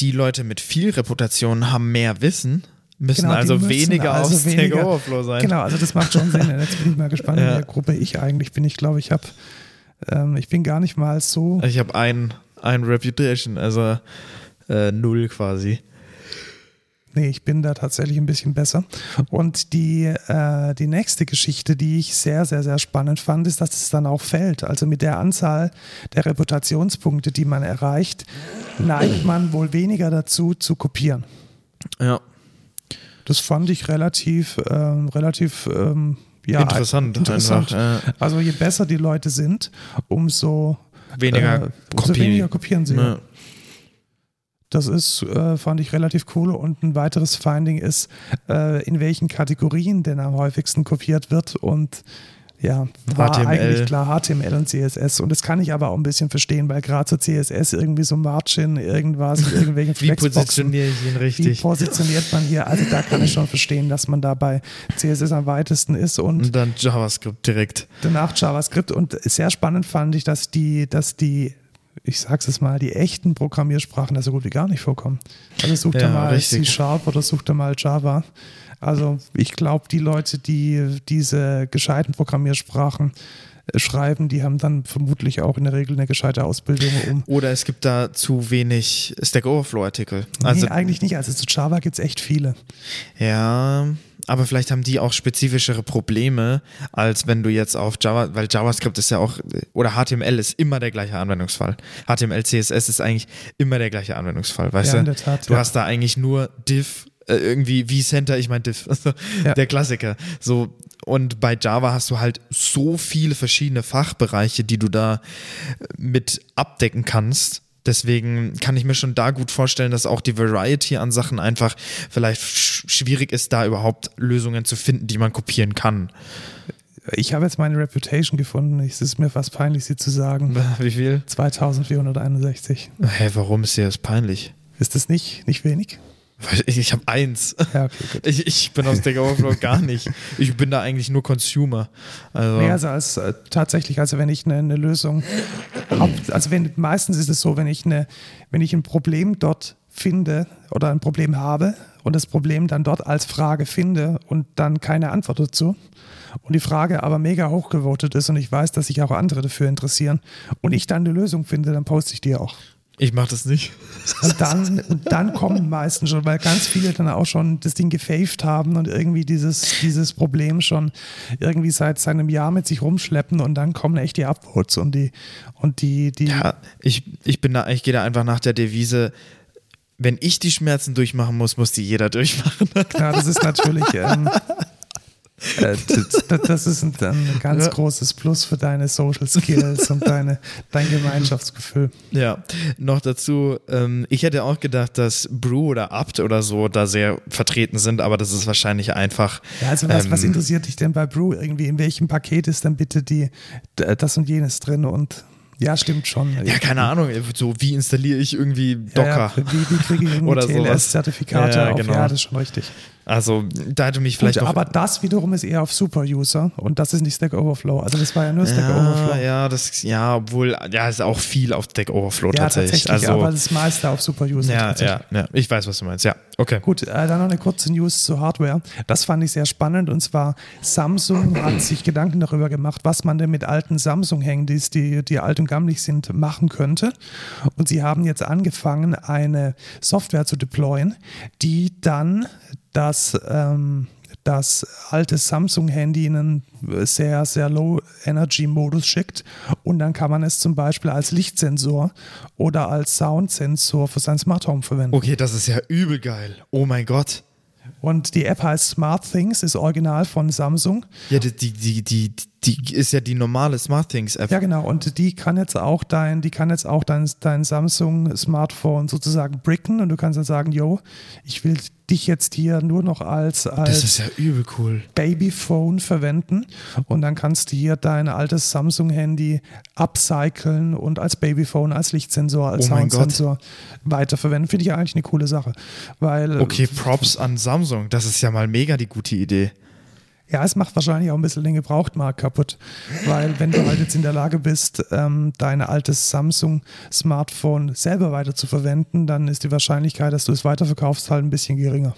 die Leute mit viel Reputation haben mehr Wissen, müssen genau, also müssen weniger also auf Stack Overflow sein. Genau, also das macht schon Sinn. Jetzt bin ich mal gespannt, ja. in der Gruppe ich eigentlich bin. Ich glaube, ich habe ähm, ich bin gar nicht mal so. Ich habe ein, ein Reputation, also äh, null quasi. Nee, ich bin da tatsächlich ein bisschen besser. Und die, äh, die nächste Geschichte, die ich sehr, sehr, sehr spannend fand, ist, dass es dann auch fällt. Also mit der Anzahl der Reputationspunkte, die man erreicht, neigt man wohl weniger dazu, zu kopieren. Ja. Das fand ich relativ, ähm, relativ ähm, ja, interessant. interessant. Einfach, Also je besser die Leute sind, umso weniger, äh, umso weniger kopieren sie. Ja. Das ist, äh, fand ich relativ cool. Und ein weiteres Finding ist, äh, in welchen Kategorien denn am häufigsten kopiert wird und ja, war HTML. eigentlich klar HTML und CSS. Und das kann ich aber auch ein bisschen verstehen, weil gerade so CSS irgendwie so Margin, irgendwas, irgendwelche Wie positioniere ich ihn richtig? Wie positioniert man hier? Also da kann ich schon verstehen, dass man da bei CSS am weitesten ist. Und, und dann JavaScript direkt. Danach JavaScript. Und sehr spannend fand ich, dass die, dass die ich sag's es mal, die echten Programmiersprachen da so gut wie gar nicht vorkommen. Also sucht ja, mal C-Sharp oder sucht mal Java. Also ich glaube, die Leute, die diese gescheiten Programmiersprachen äh, schreiben, die haben dann vermutlich auch in der Regel eine gescheite Ausbildung um. Oder es gibt da zu wenig Stack Overflow-Artikel. Also, nee, eigentlich nicht. Also zu Java gibt es echt viele. Ja, aber vielleicht haben die auch spezifischere Probleme, als wenn du jetzt auf Java, weil JavaScript ist ja auch, oder HTML ist immer der gleiche Anwendungsfall. HTML, CSS ist eigentlich immer der gleiche Anwendungsfall, weißt ja, du? In der Tat, du ja. hast da eigentlich nur div äh, irgendwie wie Center, ich mein Diff, also ja. der Klassiker. So und bei Java hast du halt so viele verschiedene Fachbereiche, die du da äh, mit abdecken kannst. Deswegen kann ich mir schon da gut vorstellen, dass auch die Variety an Sachen einfach vielleicht schwierig ist, da überhaupt Lösungen zu finden, die man kopieren kann. Ich habe jetzt meine Reputation gefunden. Es ist mir fast peinlich, sie zu sagen. Wie viel? 2461. Hä, hey, warum ist dir das peinlich? Ist das nicht, nicht wenig? Ich, ich habe eins. Ja, okay. Ich, ich bin aus Stack Overflow gar nicht. Ich bin da eigentlich nur Consumer. Also, nee, also als, äh, tatsächlich, also wenn ich eine, eine Lösung habe, also wenn meistens ist es so, wenn ich eine, wenn ich ein Problem dort finde oder ein Problem habe und das Problem dann dort als Frage finde und dann keine Antwort dazu und die Frage aber mega hochgevotet ist und ich weiß, dass sich auch andere dafür interessieren und ich dann eine Lösung finde, dann poste ich die auch. Ich mache das nicht. Und dann, dann kommen meistens schon, weil ganz viele dann auch schon das Ding gefaved haben und irgendwie dieses, dieses Problem schon irgendwie seit seinem Jahr mit sich rumschleppen und dann kommen echt die Upvotes und die und die, die. Ja, ich, ich bin da, ich gehe da einfach nach der Devise, wenn ich die Schmerzen durchmachen muss, muss die jeder durchmachen. Klar, das ist natürlich. Ähm, äh, das ist ein, ein ganz ja. großes Plus für deine Social Skills und deine, dein Gemeinschaftsgefühl. Ja, noch dazu, ähm, ich hätte auch gedacht, dass Brew oder Abt oder so da sehr vertreten sind, aber das ist wahrscheinlich einfach. Ja, also was, ähm, was interessiert dich denn bei Brew irgendwie? In welchem Paket ist dann bitte die, das und jenes drin und ja, stimmt schon. Ja, keine Ahnung, so wie installiere ich irgendwie Docker? Ja, ja, wie, wie kriege ich irgendwie TLS-Zertifikate ja, genau. Ja, das ist schon richtig. Also da hätte mich vielleicht Gut, auch. aber das wiederum ist eher auf Super-User und das ist nicht Stack Overflow. Also das war ja nur Stack ja, Overflow. ja, das, ja, obwohl, ja, ist auch viel auf Stack Overflow Ja, tatsächlich. tatsächlich, Also, aber das meiste auf Super-User. ja, tatsächlich. ja, ja, ich weiß, was du meinst. Ja, okay. Gut, äh, dann noch eine kurze News zu Hardware. Das fand ich sehr spannend und zwar Samsung hat sich Gedanken darüber gemacht, was man denn mit alten Samsung-Handys, die, die alt und gammelig sind, machen könnte. Und sie haben jetzt angefangen, eine Software zu deployen, die dann das, ähm, das alte Samsung-Handy in einen sehr, sehr Low-Energy-Modus schickt und dann kann man es zum Beispiel als Lichtsensor oder als Soundsensor für sein Smart Home verwenden. Okay, das ist ja übel geil. Oh mein Gott. Und die App heißt Smart Things, ist original von Samsung. Ja, die, die, die, die, die ist ja die normale Smart Things App. Ja, genau. Und die kann jetzt auch dein, die kann jetzt auch dein, dein Samsung-Smartphone sozusagen bricken und du kannst dann sagen, yo, ich will dich jetzt hier nur noch als, als Das ist ja cool. Babyphone verwenden und dann kannst du hier dein altes Samsung-Handy upcyclen und als Babyphone, als Lichtsensor, als Oh Soundsensor weiterverwenden. Finde ich ja eigentlich eine coole Sache. Weil, Okay, Props an Samsung. Das ist ja mal mega die gute Idee. Ja, es macht wahrscheinlich auch ein bisschen den Gebrauchtmarkt kaputt, weil wenn du halt jetzt in der Lage bist, ähm, dein altes Samsung-Smartphone selber weiter zu verwenden, dann ist die Wahrscheinlichkeit, dass du es weiterverkaufst, halt ein bisschen geringer.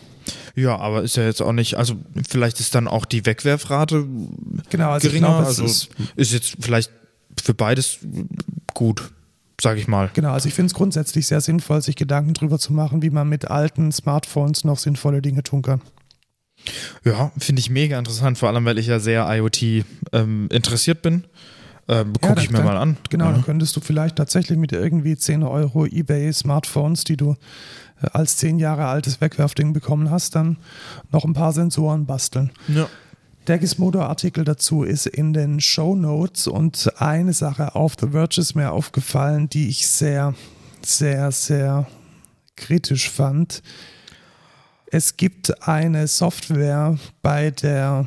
Ja, aber ist ja jetzt auch nicht, also vielleicht ist dann auch die Wegwerfrate Genau, also geringer. glaube, es also ist- ist jetzt vielleicht für beides gut, sag ich mal. Genau, also ich finde es grundsätzlich sehr sinnvoll, sich Gedanken darüber zu machen, wie man mit alten Smartphones noch sinnvolle Dinge tun kann. Ja, finde ich mega interessant, vor allem weil ich ja sehr IoT ähm, interessiert bin. Ähm, Ja, Gucke ich mir dann- mal an. Genau, Ja. dann könntest du vielleicht tatsächlich mit irgendwie 10 Euro eBay-Smartphones, die du äh, als 10 Jahre altes Wegwerfding bekommen hast, dann noch ein paar Sensoren basteln. Ja. Der Gizmodo-Artikel dazu ist in den Show Notes und eine Sache auf The Verge ist mir aufgefallen, die ich sehr, sehr, sehr kritisch fand. Es gibt eine Software bei der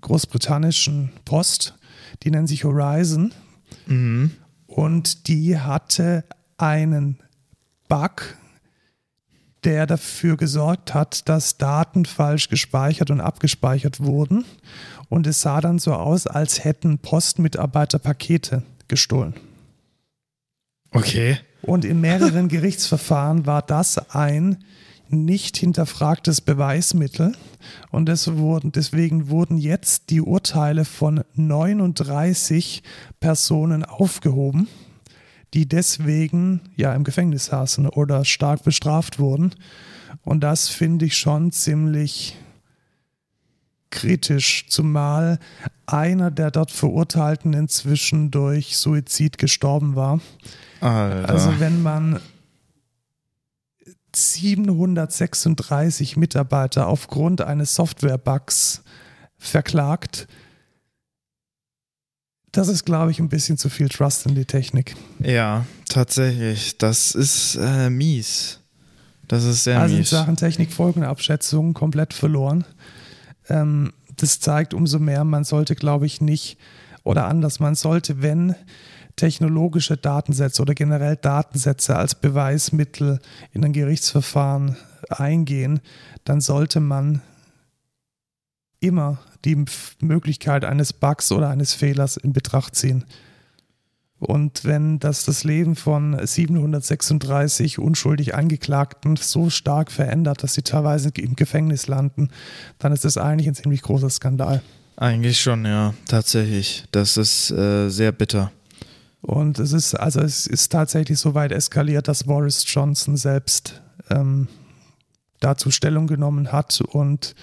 großbritannischen Post, die nennt sich Horizon Mhm. und die hatte einen Bug, der dafür gesorgt hat, dass Daten falsch gespeichert und abgespeichert wurden. Und es sah dann so aus, als hätten Postmitarbeiter Pakete gestohlen. Okay. Und in mehreren Gerichtsverfahren war das ein nicht hinterfragtes Beweismittel. Und wurden, deswegen wurden jetzt die Urteile von 39 Personen aufgehoben, die deswegen ja im Gefängnis saßen oder stark bestraft wurden. Und das finde ich schon ziemlich kritisch, zumal einer der dort Verurteilten inzwischen durch Suizid gestorben war. Alter. Also wenn man 736 Mitarbeiter aufgrund eines Software-Bugs verklagt, das ist, glaube ich, ein bisschen zu viel Trust in die Technik. ja, tatsächlich. Das ist äh, mies. Das ist sehr also in mies. Sachen Technikfolgenabschätzung komplett verloren. Ähm, das zeigt umso mehr, man sollte, glaube ich, nicht, oder anders, man sollte, wenn technologische Datensätze oder generell Datensätze als Beweismittel in ein Gerichtsverfahren eingehen, dann sollte man immer die Möglichkeit eines Bugs oder eines Fehlers in Betracht ziehen. Und wenn das das Leben von 736 unschuldig Angeklagten so stark verändert, dass sie teilweise im Gefängnis landen, dann ist das eigentlich ein ziemlich großer Skandal. Eigentlich schon, ja, tatsächlich. Das ist äh, sehr bitter. Und es ist, also es ist tatsächlich so weit eskaliert, dass Boris Johnson selbst ähm, dazu Stellung genommen hat. Und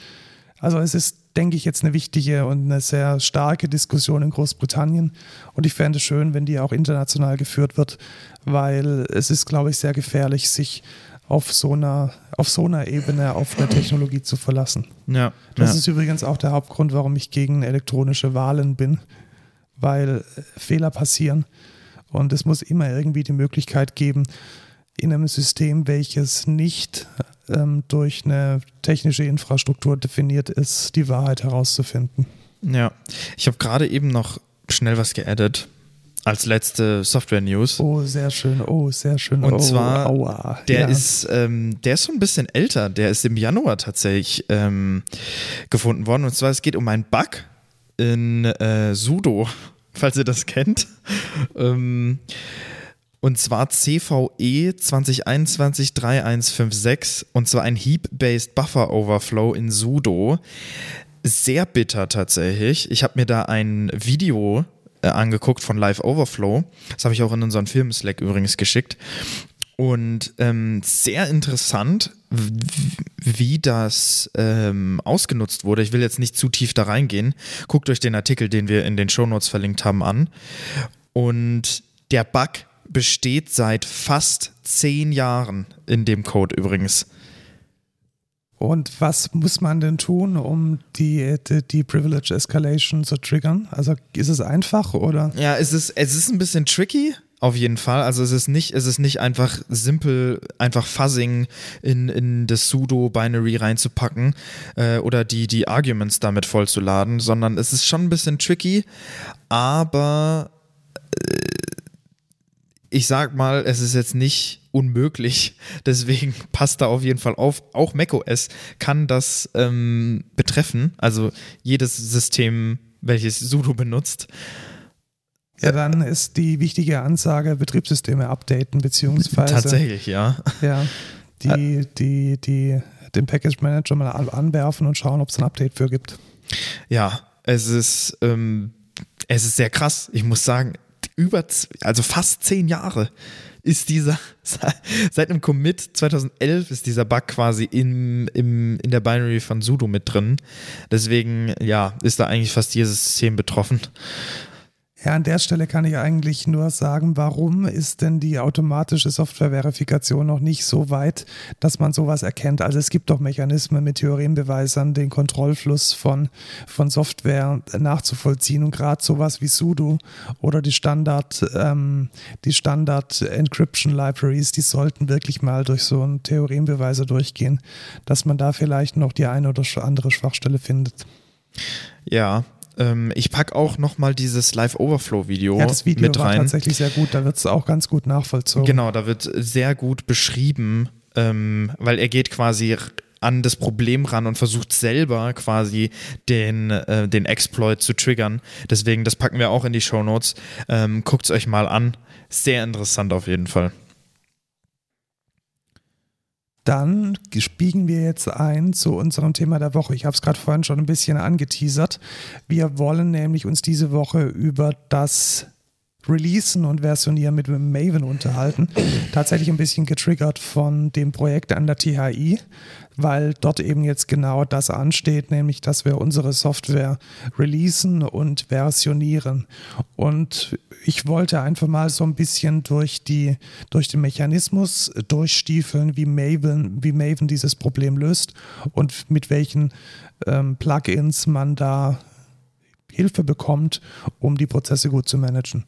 also es ist, denke ich, jetzt eine wichtige und eine sehr starke Diskussion in Großbritannien. Und ich fände es schön, wenn die auch international geführt wird, weil es ist, glaube ich, sehr gefährlich, sich auf so einer, auf so einer Ebene auf eine Technologie zu verlassen. Ja. Das ja. ist übrigens auch der Hauptgrund, warum ich gegen elektronische Wahlen bin, weil äh, Fehler passieren und es muss immer irgendwie die Möglichkeit geben, in einem System, welches nicht ähm, durch eine technische Infrastruktur definiert ist, die Wahrheit herauszufinden. Ja, ich habe gerade eben noch schnell was geaddet. als letzte Software-News. Oh, sehr schön. Oh, sehr schön. Und oh, zwar, aua. der ja. ist, ähm, der ist so ein bisschen älter. Der ist im Januar tatsächlich ähm, gefunden worden. Und zwar, es geht um einen Bug in äh, Sudo, falls ihr das kennt. ähm, und zwar CVE 2021-3156 und zwar ein Heap-Based Buffer Overflow in Sudo. Sehr bitter tatsächlich. Ich habe mir da ein Video äh, angeguckt von Live Overflow. Das habe ich auch in unseren Film-Slack übrigens geschickt. Und ähm, sehr interessant, wie das ähm, ausgenutzt wurde. Ich will jetzt nicht zu tief da reingehen. Guckt euch den Artikel, den wir in den Shownotes verlinkt haben, an. Und der Bug besteht seit fast zehn Jahren in dem Code übrigens. Und was muss man denn tun, um die, die, die, Privilege Escalation zu triggern? Also ist es einfach oder? Ja, es ist, es ist ein bisschen tricky. Auf jeden Fall. Also es ist nicht, es ist nicht einfach simpel, einfach Fuzzing in, in das Sudo-Binary reinzupacken äh, oder die, die Arguments damit vollzuladen, sondern es ist schon ein bisschen tricky, aber äh, ich sag mal, es ist jetzt nicht unmöglich. Deswegen passt da auf jeden Fall auf. Auch macOS kann das ähm, betreffen. Also jedes System, welches Sudo benutzt. Ja, dann ist die wichtige Ansage, Betriebssysteme updaten, beziehungsweise. Tatsächlich, ja. Ja. Die, die, die, den Package Manager mal anwerfen und schauen, ob es ein Update für gibt. Ja, es ist, ähm, es ist sehr krass. Ich muss sagen, über, also fast zehn Jahre ist dieser, seit einem Commit 2011 ist dieser Bug quasi in, im, in der Binary von Sudo mit drin. Deswegen, ja, ist da eigentlich fast jedes System betroffen. Ja, an der Stelle kann ich eigentlich nur sagen, warum ist denn die automatische Softwareverifikation noch nicht so weit, dass man sowas erkennt? Also es gibt doch Mechanismen mit Theorembeweisern, den Kontrollfluss von, von Software nachzuvollziehen und gerade sowas wie Sudo oder die Standard, ähm, die Standard Encryption Libraries, die sollten wirklich mal durch so einen Theorembeweise durchgehen, dass man da vielleicht noch die eine oder andere Schwachstelle findet. Ja, ähm, ich packe auch nochmal dieses Live-Overflow-Video ja, das Video mit war rein. tatsächlich sehr gut, da wird es auch ganz gut nachvollzogen. Genau, da wird sehr gut beschrieben, ähm, weil er geht quasi an das Problem ran und versucht selber quasi den, äh, den Exploit zu triggern. Deswegen, das packen wir auch in die Show Notes. Ähm, Guckt es euch mal an. Sehr interessant auf jeden Fall. Dann spiegen wir jetzt ein zu unserem Thema der Woche. Ich habe es gerade vorhin schon ein bisschen angeteasert. Wir wollen nämlich uns diese Woche über das Releasen und Versionieren mit Maven unterhalten. Tatsächlich ein bisschen getriggert von dem Projekt an der THI, weil dort eben jetzt genau das ansteht, nämlich dass wir unsere Software releasen und versionieren. Und ich wollte einfach mal so ein bisschen durch, die, durch den Mechanismus durchstiefeln, wie Maven, wie Maven dieses Problem löst und mit welchen ähm, Plugins man da Hilfe bekommt, um die Prozesse gut zu managen.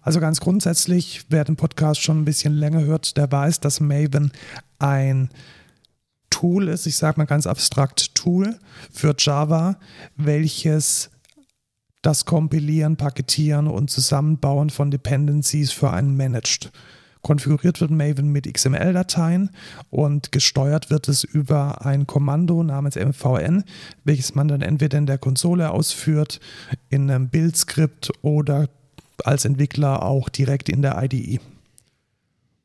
Also ganz grundsätzlich, wer den Podcast schon ein bisschen länger hört, der weiß, dass Maven ein Tool ist, ich sage mal ganz abstrakt Tool für Java, welches das Kompilieren, Paketieren und Zusammenbauen von Dependencies für einen managt. Konfiguriert wird Maven mit XML-Dateien und gesteuert wird es über ein Kommando namens MVN, welches man dann entweder in der Konsole ausführt, in einem Build-Skript oder als Entwickler auch direkt in der IDE.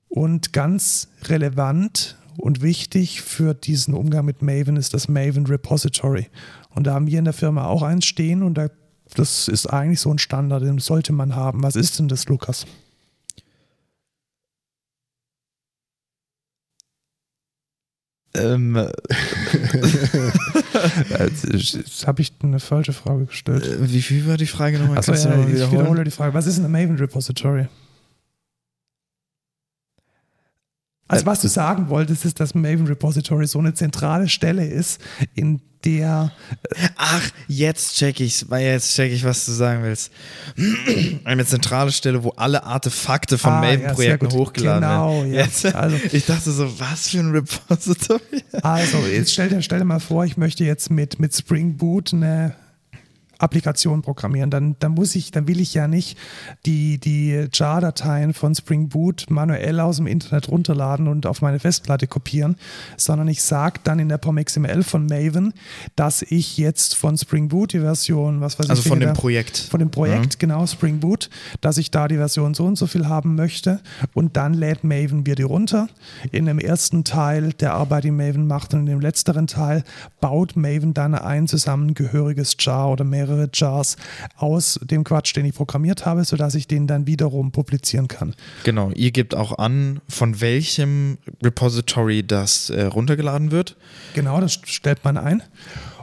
Und ganz relevant und wichtig für diesen Umgang mit Maven ist das Maven Repository. Und da haben wir in der Firma auch eins stehen und da, das ist eigentlich so ein Standard, den sollte man haben. Was ist denn das, Lukas? Ähm, Jetzt habe ich eine falsche Frage gestellt. Äh, wie viel war die Frage nochmal? Achso, ja, ich wiederhole die Frage. Was ist ein Maven Repository? Also was du sagen wolltest, ist, dass Maven Repository so eine zentrale Stelle ist, in der. Ach, jetzt check ich's, weil jetzt check ich, was du sagen willst. Eine zentrale Stelle, wo alle Artefakte von Ah, ja, Maven-Projekten sehr gut. hochgeladen Genau, werden. ja. Jetzt, Also- ich dachte so, was für ein Repository? Also, jetzt stell dir, stell dir mal vor, ich möchte jetzt mit, mit Spring Boot eine Applikation programmieren. Dann, dann muss ich, dann will ich ja nicht die, die JAR-Dateien von Spring Boot manuell aus dem Internet runterladen und auf meine Festplatte kopieren, sondern ich sage dann in der POM-XML von Maven, dass ich jetzt von Spring Boot die Version, was weiß also ich. von dem da, Projekt. Von dem Projekt, ja. genau, Spring Boot, dass ich da die Version so und so viel haben möchte und dann lädt Maven mir die runter. In dem ersten Teil der Arbeit, die Maven macht und in dem letzteren Teil baut Maven dann ein zusammengehöriges Jar oder mehrere mehrere Jars aus dem Quatsch, den ich programmiert habe, sodass ich den dann wiederum publizieren kann. Genau, ihr gebt auch an, von welchem Repository das äh, runtergeladen wird. Genau, das stellt man ein.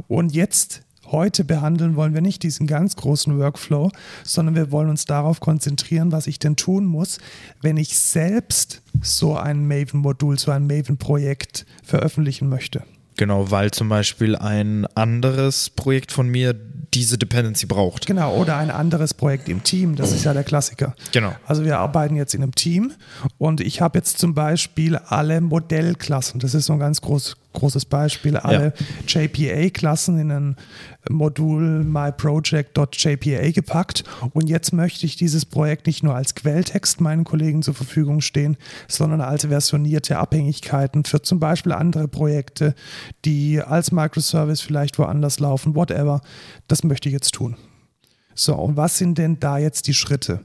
Und jetzt heute behandeln wollen wir nicht diesen ganz großen Workflow, sondern wir wollen uns darauf konzentrieren, was ich denn tun muss, wenn ich selbst so ein Maven-Modul, so ein Maven-Projekt veröffentlichen möchte. Genau, weil zum Beispiel ein anderes Projekt von mir diese Dependency braucht. Genau, oder ein anderes Projekt im Team, das ist ja der Klassiker. Genau. Also wir arbeiten jetzt in einem Team und ich habe jetzt zum Beispiel alle Modellklassen, das ist so ein ganz groß, großes Beispiel, alle ja. JPA-Klassen in ein Modul myproject.jpa gepackt und jetzt möchte ich dieses Projekt nicht nur als Quelltext meinen Kollegen zur Verfügung stehen, sondern als versionierte Abhängigkeiten für zum Beispiel andere Projekte, die als Microservice vielleicht woanders laufen, whatever. Das möchte ich jetzt tun. So, und was sind denn da jetzt die Schritte?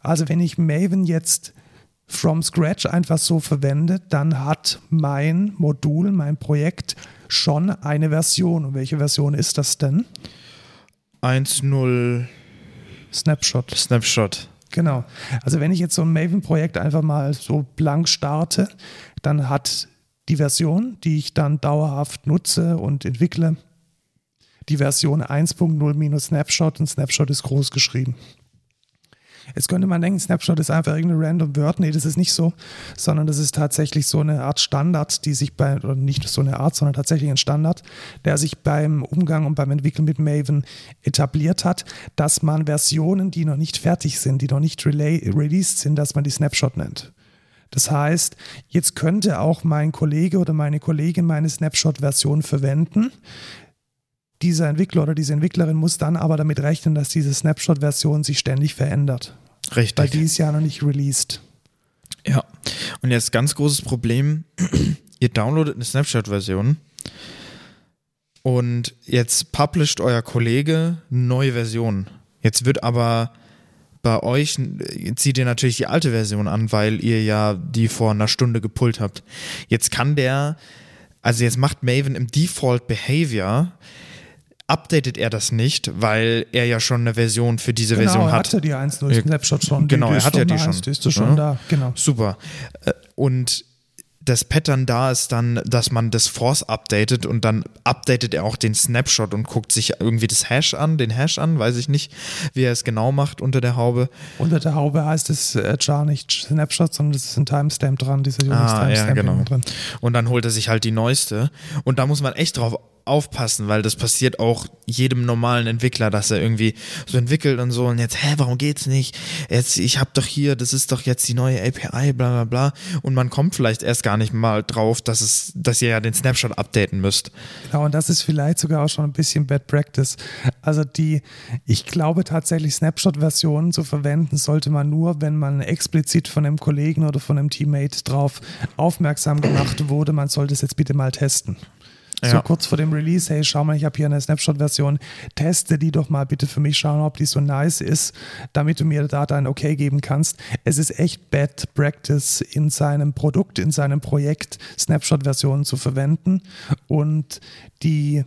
Also wenn ich Maven jetzt from scratch einfach so verwende, dann hat mein Modul, mein Projekt schon eine Version. Und welche Version ist das denn? 1.0 Snapshot. Snapshot. Genau. Also wenn ich jetzt so ein Maven-Projekt einfach mal so blank starte, dann hat die Version, die ich dann dauerhaft nutze und entwickle, die Version 1.0-Snapshot und Snapshot ist groß geschrieben. Jetzt könnte man denken, Snapshot ist einfach irgendeine random Word. Nee, das ist nicht so, sondern das ist tatsächlich so eine Art Standard, die sich bei, oder nicht so eine Art, sondern tatsächlich ein Standard, der sich beim Umgang und beim Entwickeln mit Maven etabliert hat, dass man Versionen, die noch nicht fertig sind, die noch nicht released sind, dass man die Snapshot nennt. Das heißt, jetzt könnte auch mein Kollege oder meine Kollegin meine Snapshot-Version verwenden. Dieser Entwickler oder diese Entwicklerin muss dann aber damit rechnen, dass diese Snapshot-Version sich ständig verändert. Richtig. Weil die ist ja noch nicht released. Ja. Und jetzt ganz großes Problem: Ihr downloadet eine Snapshot-Version und jetzt publisht euer Kollege neue Version. Jetzt wird aber bei euch zieht ihr natürlich die alte Version an, weil ihr ja die vor einer Stunde gepullt habt. Jetzt kann der, also jetzt macht Maven im Default Behavior updatet er das nicht, weil er ja schon eine Version für diese genau, Version hat. Genau, er hatte die 1.0 Snapshot schon. Genau, er hat ja die schon. Die ist schon ja. da, genau. Super. Äh, und das Pattern da ist dann, dass man das Force updatet und dann updatet er auch den Snapshot und guckt sich irgendwie das Hash an, den Hash an, weiß ich nicht, wie er es genau macht unter der Haube. Unter der Haube heißt es äh, Jar nicht Snapshot, sondern es ist ein Timestamp dran, dieser ah, Timestamp ja, genau. drin. Und dann holt er sich halt die neueste und da muss man echt drauf aufpassen, weil das passiert auch jedem normalen Entwickler, dass er irgendwie so entwickelt und so und jetzt, hä, warum geht's nicht? Jetzt, ich hab doch hier, das ist doch jetzt die neue API, bla bla bla. Und man kommt vielleicht erst gar nicht mal drauf, dass es, dass ihr ja den Snapshot updaten müsst. Genau, und das ist vielleicht sogar auch schon ein bisschen Bad Practice. Also die, ich glaube tatsächlich, Snapshot-Versionen zu verwenden sollte man nur, wenn man explizit von einem Kollegen oder von einem Teammate drauf aufmerksam gemacht wurde, man sollte es jetzt bitte mal testen. So ja. kurz vor dem Release, hey, schau mal, ich habe hier eine Snapshot-Version, teste die doch mal bitte für mich, schauen, ob die so nice ist, damit du mir da dein Okay geben kannst. Es ist echt Bad Practice in seinem Produkt, in seinem Projekt Snapshot-Versionen zu verwenden und die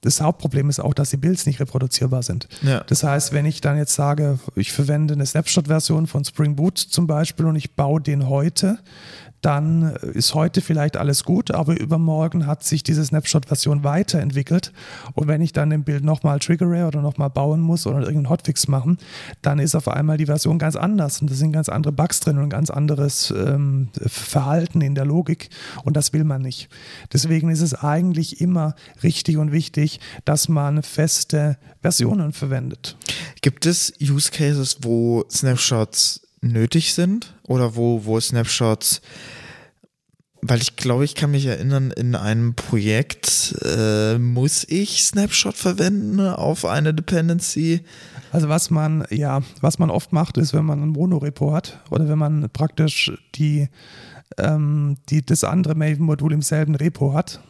das Hauptproblem ist auch, dass die Builds nicht reproduzierbar sind. Ja. Das heißt, wenn ich dann jetzt sage, ich verwende eine Snapshot-Version von Spring Boot zum Beispiel und ich baue den heute, dann ist heute vielleicht alles gut, aber übermorgen hat sich diese Snapshot-Version weiterentwickelt. Und wenn ich dann im Bild nochmal triggere oder nochmal bauen muss oder irgendeinen Hotfix machen, dann ist auf einmal die Version ganz anders und da sind ganz andere Bugs drin und ein ganz anderes ähm, Verhalten in der Logik und das will man nicht. Deswegen ist es eigentlich immer richtig und wichtig, dass man feste Versionen verwendet. Gibt es Use Cases, wo Snapshots nötig sind oder wo, wo Snapshots weil ich glaube, ich kann mich erinnern, in einem Projekt äh, muss ich Snapshot verwenden auf eine Dependency. Also was man, ja, was man oft macht, ist, wenn man ein Monorepo hat oder wenn man praktisch die, ähm, die, das andere Maven-Modul im selben Repo hat,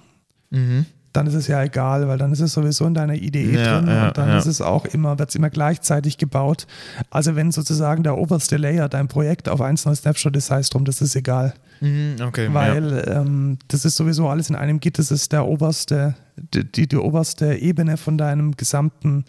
Mhm. Dann ist es ja egal, weil dann ist es sowieso in deiner IDE Ja, drin ja, und dann ja. ist es auch immer, wird es immer gleichzeitig gebaut. Also wenn sozusagen der oberste Layer dein Projekt auf einzelner Snapshot ist, heißt drum, das ist egal. Mhm, okay. Weil ähm, das ist sowieso alles in einem Git, das ist der oberste, die, die, die oberste Ebene von deinem gesamten,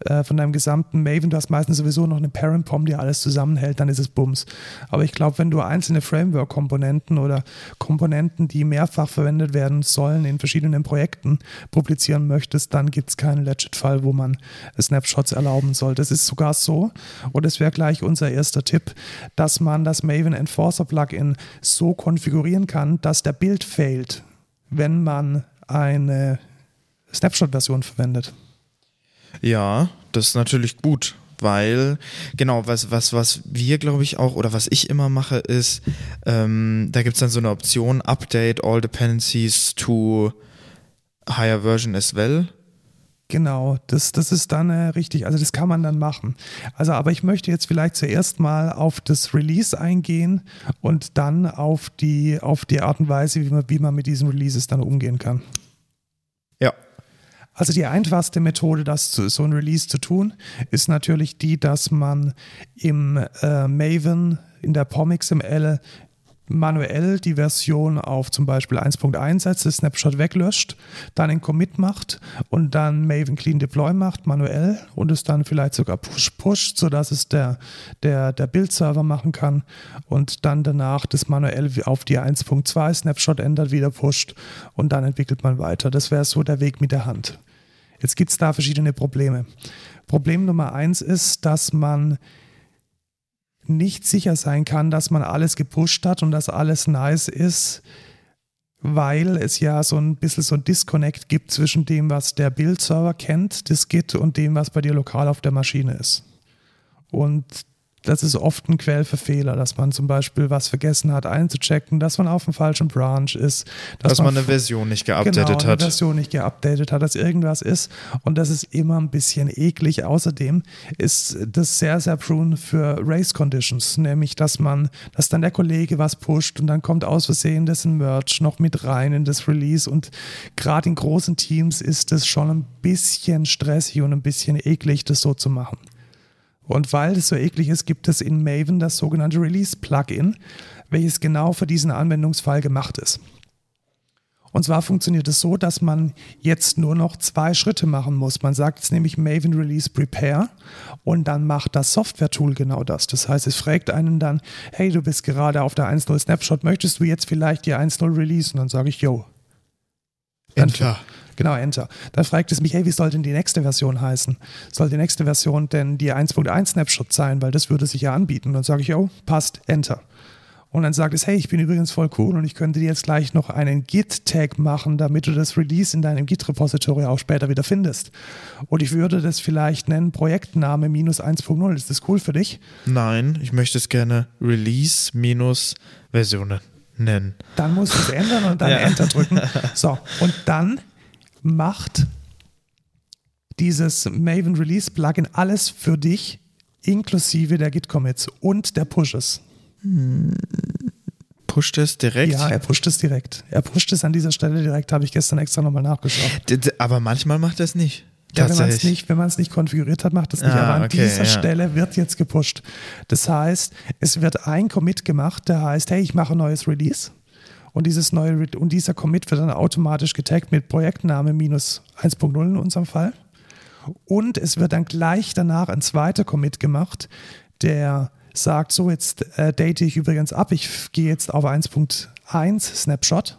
äh, von deinem gesamten Maven. Du hast meistens sowieso noch eine Parent-POM, die alles zusammenhält, dann ist es Bums. Aber ich glaube, wenn du einzelne Framework-Komponenten oder Komponenten, die mehrfach verwendet werden sollen, in verschiedenen Projekten publizieren möchtest, dann gibt es keinen Legit-Fall, wo man Snapshots erlauben soll. Das ist sogar so, und das wäre gleich unser erster Tipp, dass man das Maven Enforcer Plugin so konfigurieren kann, dass der Bild failt, wenn man eine Snapshot-Version verwendet. Ja, das ist natürlich gut, weil, genau, was, was, was wir, glaube ich, auch, oder was ich immer mache, ist, ähm, da gibt es dann so eine Option, Update all dependencies to higher version as well. Genau, das, das ist dann äh, richtig, also das kann man dann machen. Also, aber ich möchte jetzt vielleicht zuerst mal auf das Release eingehen und dann auf die, auf die Art und Weise, wie man, wie man mit diesen Releases dann umgehen kann. Also die einfachste Methode, das zu, so ein Release zu tun, ist natürlich die, dass man im äh, Maven in der POM-XML manuell die Version auf zum Beispiel 1.1 setzt, das Snapshot weglöscht, dann einen Commit macht und dann Maven Clean Deploy macht, manuell und es dann vielleicht sogar push pusht, sodass es der, der, der Build-Server machen kann und dann danach das manuell auf die 1.2 Snapshot ändert, wieder pusht und dann entwickelt man weiter. Das wäre so der Weg mit der Hand. Jetzt gibt es da verschiedene Probleme. Problem Nummer eins ist, dass man nicht sicher sein kann, dass man alles gepusht hat und dass alles nice ist, weil es ja so ein bisschen so ein Disconnect gibt zwischen dem, was der Build-Server kennt, das Git, und dem, was bei dir lokal auf der Maschine ist. Und das ist oft ein Quell für Fehler, dass man zum Beispiel was vergessen hat einzuchecken, dass man auf dem falschen Branch ist, Dass, man eine Version nicht geupdatet genau, eine hat. Version nicht geupdatet hat, dass irgendwas ist. Und das ist immer ein bisschen eklig. Außerdem ist das sehr, sehr prone für Race Conditions, nämlich dass man, dass dann der Kollege was pusht und dann kommt aus Versehen dessen Merch noch mit rein in das Release. Und gerade in großen Teams ist es schon ein bisschen stressig und ein bisschen eklig, das so zu machen. Und weil das so eklig ist, gibt es in Maven das sogenannte Release-Plugin, welches genau für diesen Anwendungsfall gemacht ist. Und zwar funktioniert es so, dass man jetzt nur noch zwei Schritte machen muss. Man sagt jetzt nämlich Maven Release Prepare und dann macht das Software-Tool genau das. Das heißt, es fragt einen dann, hey, du bist gerade auf der 1.0 Snapshot, möchtest du jetzt vielleicht die 1.0 releasen? Und dann sage ich, yo. Dann- Enter. Genau, Enter. Dann fragt es mich, hey, wie soll denn die nächste Version heißen? Soll die nächste Version denn die 1.1 Snapshot sein? Weil das würde sich ja anbieten. Dann sage ich, oh, passt, Enter. Und dann sagt es, hey, ich bin übrigens voll cool und ich könnte dir jetzt gleich noch einen Git-Tag machen, damit du das Release in deinem Git-Repository auch später wieder findest. Und ich würde das vielleicht nennen Projektname minus 1.0. Ist das cool für dich? Nein, ich möchte es gerne Release minus Versionen nennen. Dann musst du es ändern und dann Ja. Enter drücken. So, und dann macht dieses Maven Release Plugin alles für dich, inklusive der Git-Commits und der Pushes. Pusht es direkt? Ja, er pusht es direkt. Er pusht es an dieser Stelle direkt, habe ich gestern extra nochmal nachgeschaut. Aber manchmal macht er es nicht. Ja, wenn man es nicht, wenn man es nicht konfiguriert hat, macht es nicht. Ah, Aber an okay, dieser ja. Stelle wird jetzt gepusht. Das heißt, es wird ein Commit gemacht, der heißt, hey, ich mache ein neues Release. Und dieses neue Re und dieser Commit wird dann automatisch getaggt mit Projektname minus 1.0 in unserem Fall. Und es wird dann gleich danach ein zweiter Commit gemacht, der sagt, so jetzt äh, date ich übrigens ab, ich gehe jetzt auf 1.1 Snapshot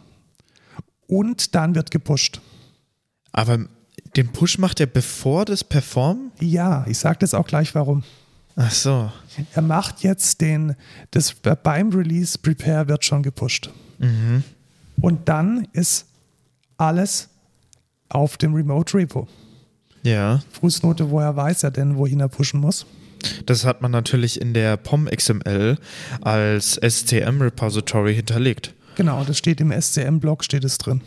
und dann wird gepusht. Aber den Push macht er bevor das Perform? Ja, ich sage das auch gleich warum. Ach so. Er macht jetzt den, das beim Release Prepare wird schon gepusht. Mhm. Und dann ist alles auf dem Remote Repo. Ja. Fußnote, woher weiß er denn, wohin er pushen muss? Das hat man natürlich in der POM XML als SCM-Repository hinterlegt. Genau, das steht im SCM-Blog, steht es drin.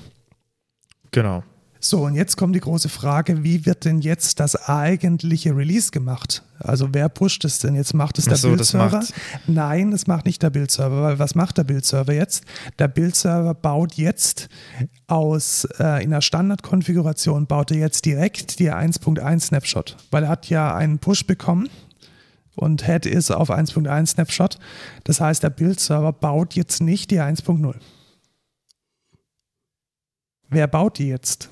Genau. So, und jetzt kommt die große Frage, wie wird denn jetzt das eigentliche Release gemacht? Also wer pusht es denn jetzt? Macht es der so, Build-Server? Nein, es macht nicht der Build-Server, weil was macht der Build-Server jetzt? Der Build-Server baut jetzt aus, äh, in der Standardkonfiguration, baut er jetzt direkt die 1.1 Snapshot, weil er hat ja einen Push bekommen und Head ist auf 1.1 Snapshot. Das heißt, der Build-Server baut jetzt nicht die 1.0. Wer baut die jetzt?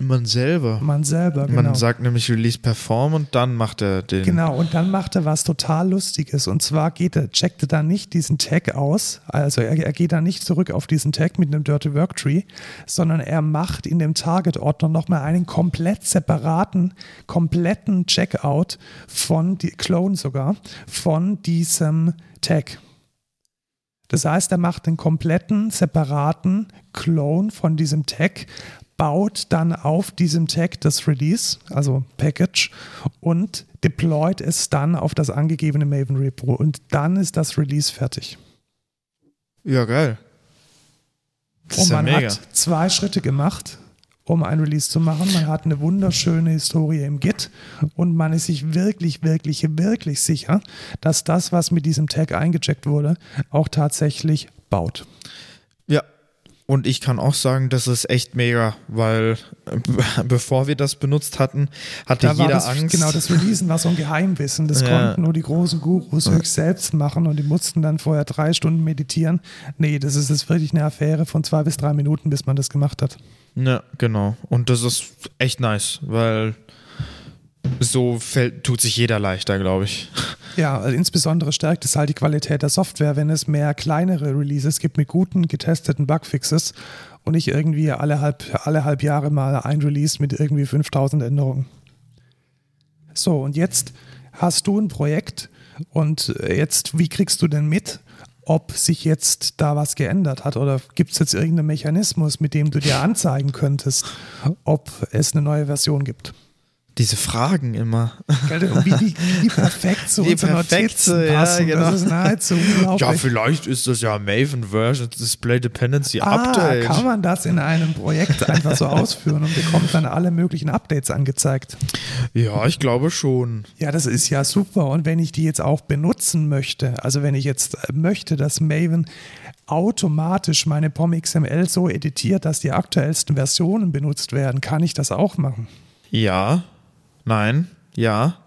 Man selber. Man selber, genau. Man sagt nämlich Release Perform und dann macht er den. Genau, und dann macht er was total Lustiges. Und zwar geht er, checkt er dann nicht diesen Tag aus, also er, er geht dann nicht zurück auf diesen Tag mit einem Dirty Work Tree, sondern er macht in dem Target-Ordner nochmal einen komplett separaten, kompletten Checkout von, die, Clone sogar, von diesem Tag. Das heißt, er macht einen kompletten, separaten Clone von diesem Tag, baut dann auf diesem Tag das Release, also Package, und deployt es dann auf das angegebene Maven Repo. Und dann ist das Release fertig. Ja, geil. Das und ist ja man mega. hat zwei Schritte gemacht, um ein Release zu machen. Man hat eine wunderschöne Historie im Git und man ist sich wirklich, wirklich, wirklich sicher, dass das, was mit diesem Tag eingecheckt wurde, auch tatsächlich baut. Und ich kann auch sagen, das ist echt mega, weil äh, bevor wir das benutzt hatten, hatte Da jeder das, Angst. Genau, das Releasen war so ein Geheimwissen. Das Ja. konnten nur die großen Gurus höchst selbst machen und die mussten dann vorher drei Stunden meditieren. Nee, das ist jetzt wirklich eine Affäre von zwei bis drei Minuten, bis man das gemacht hat. Ja, genau. Und das ist echt nice, weil so fällt, tut sich jeder leichter, glaube ich. Ja, also insbesondere stärkt es halt die Qualität der Software, wenn es mehr kleinere Releases gibt mit guten, getesteten Bugfixes und nicht irgendwie alle halb, alle halb Jahre mal ein Release mit irgendwie 5000 Änderungen. So, und jetzt hast du ein Projekt und jetzt, wie kriegst du denn mit, ob sich jetzt da was geändert hat oder gibt es jetzt irgendeinen Mechanismus, mit dem du dir anzeigen könntest, ob es eine neue Version gibt? Diese Fragen immer. Wie, wie, wie perfekt so Wie unsere perfekt, Notizen ja, passen. genau. Das ist nahezu unglaublich. Ja, vielleicht ist das ja Maven Version Display Dependency ah, Update. kann man das in einem Projekt einfach so ausführen und bekommt dann alle möglichen Updates angezeigt. Ja, ich glaube schon. Ja, das ist ja super. Und wenn ich die jetzt auch benutzen möchte, also wenn ich jetzt äh, möchte, dass Maven automatisch meine POM XML so editiert, dass die aktuellsten Versionen benutzt werden, kann ich das auch machen. Ja, nein, ja,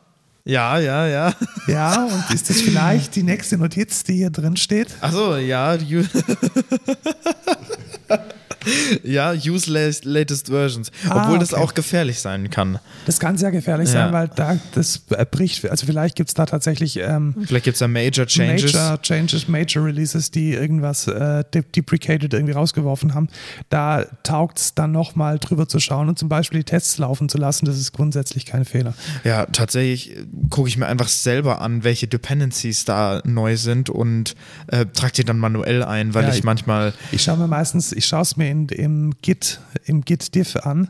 ja, ja, ja. Ja, und ist das vielleicht die nächste Notiz, die hier drin steht? Achso, ja, ja, use latest, latest versions. Ah, Obwohl das okay. auch gefährlich sein kann. Das kann sehr gefährlich Ja. sein, weil da das äh, bricht, also vielleicht gibt es da tatsächlich ähm, Vielleicht gibt es da Major Changes. Major Changes, Major Releases, die irgendwas äh, de deprecated irgendwie rausgeworfen haben. Da taugt es dann nochmal drüber zu schauen und zum Beispiel die Tests laufen zu lassen. Das ist grundsätzlich kein Fehler. Ja, tatsächlich gucke ich mir einfach selber an, welche Dependencies da neu sind und äh, trage die dann manuell ein, weil Ja, ich ich- manchmal Ich schaue mir meistens, ich schaue es mir in, im Git, im Git-Diff an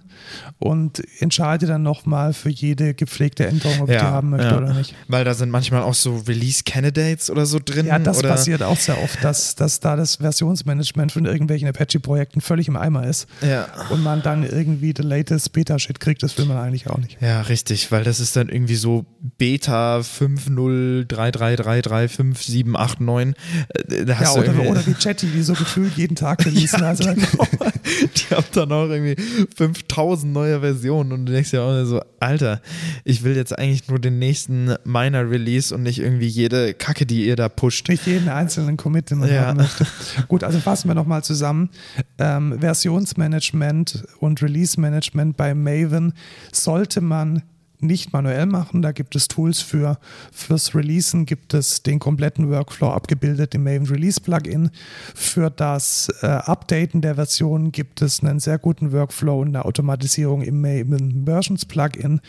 und entscheide dann nochmal für jede gepflegte Änderung, ob ich die haben möchte ja. oder nicht. Weil da sind manchmal auch so Release Candidates oder so drin. Ja, das oder passiert auch sehr oft, dass, dass da das Versionsmanagement von irgendwelchen Apache-Projekten völlig im Eimer ist Ja. und man dann irgendwie the latest Beta-Shit kriegt. Das will man eigentlich auch nicht. Ja, richtig, weil das ist dann irgendwie so Beta 5033335789. Äh, Da Ja, hast oder, oder wie Chatty, die so gefühlt jeden Tag releasen. also, genau. Die haben dann auch irgendwie 5000 neue Versionen und du denkst ja auch so, Alter, ich will jetzt eigentlich nur den nächsten Minor Release und nicht irgendwie jede Kacke, die ihr da pusht. nicht jeden einzelnen Commit, den man Ja. haben möchte. Gut, also fassen wir nochmal zusammen. Ähm, Versionsmanagement und Release-Management bei Maven sollte man nicht manuell machen. Da gibt es Tools für. Fürs Releasen gibt es den kompletten Workflow abgebildet im Maven Release Plugin. Für das äh, Updaten der Version gibt es einen sehr guten Workflow und eine Automatisierung im Maven Versions Plugin.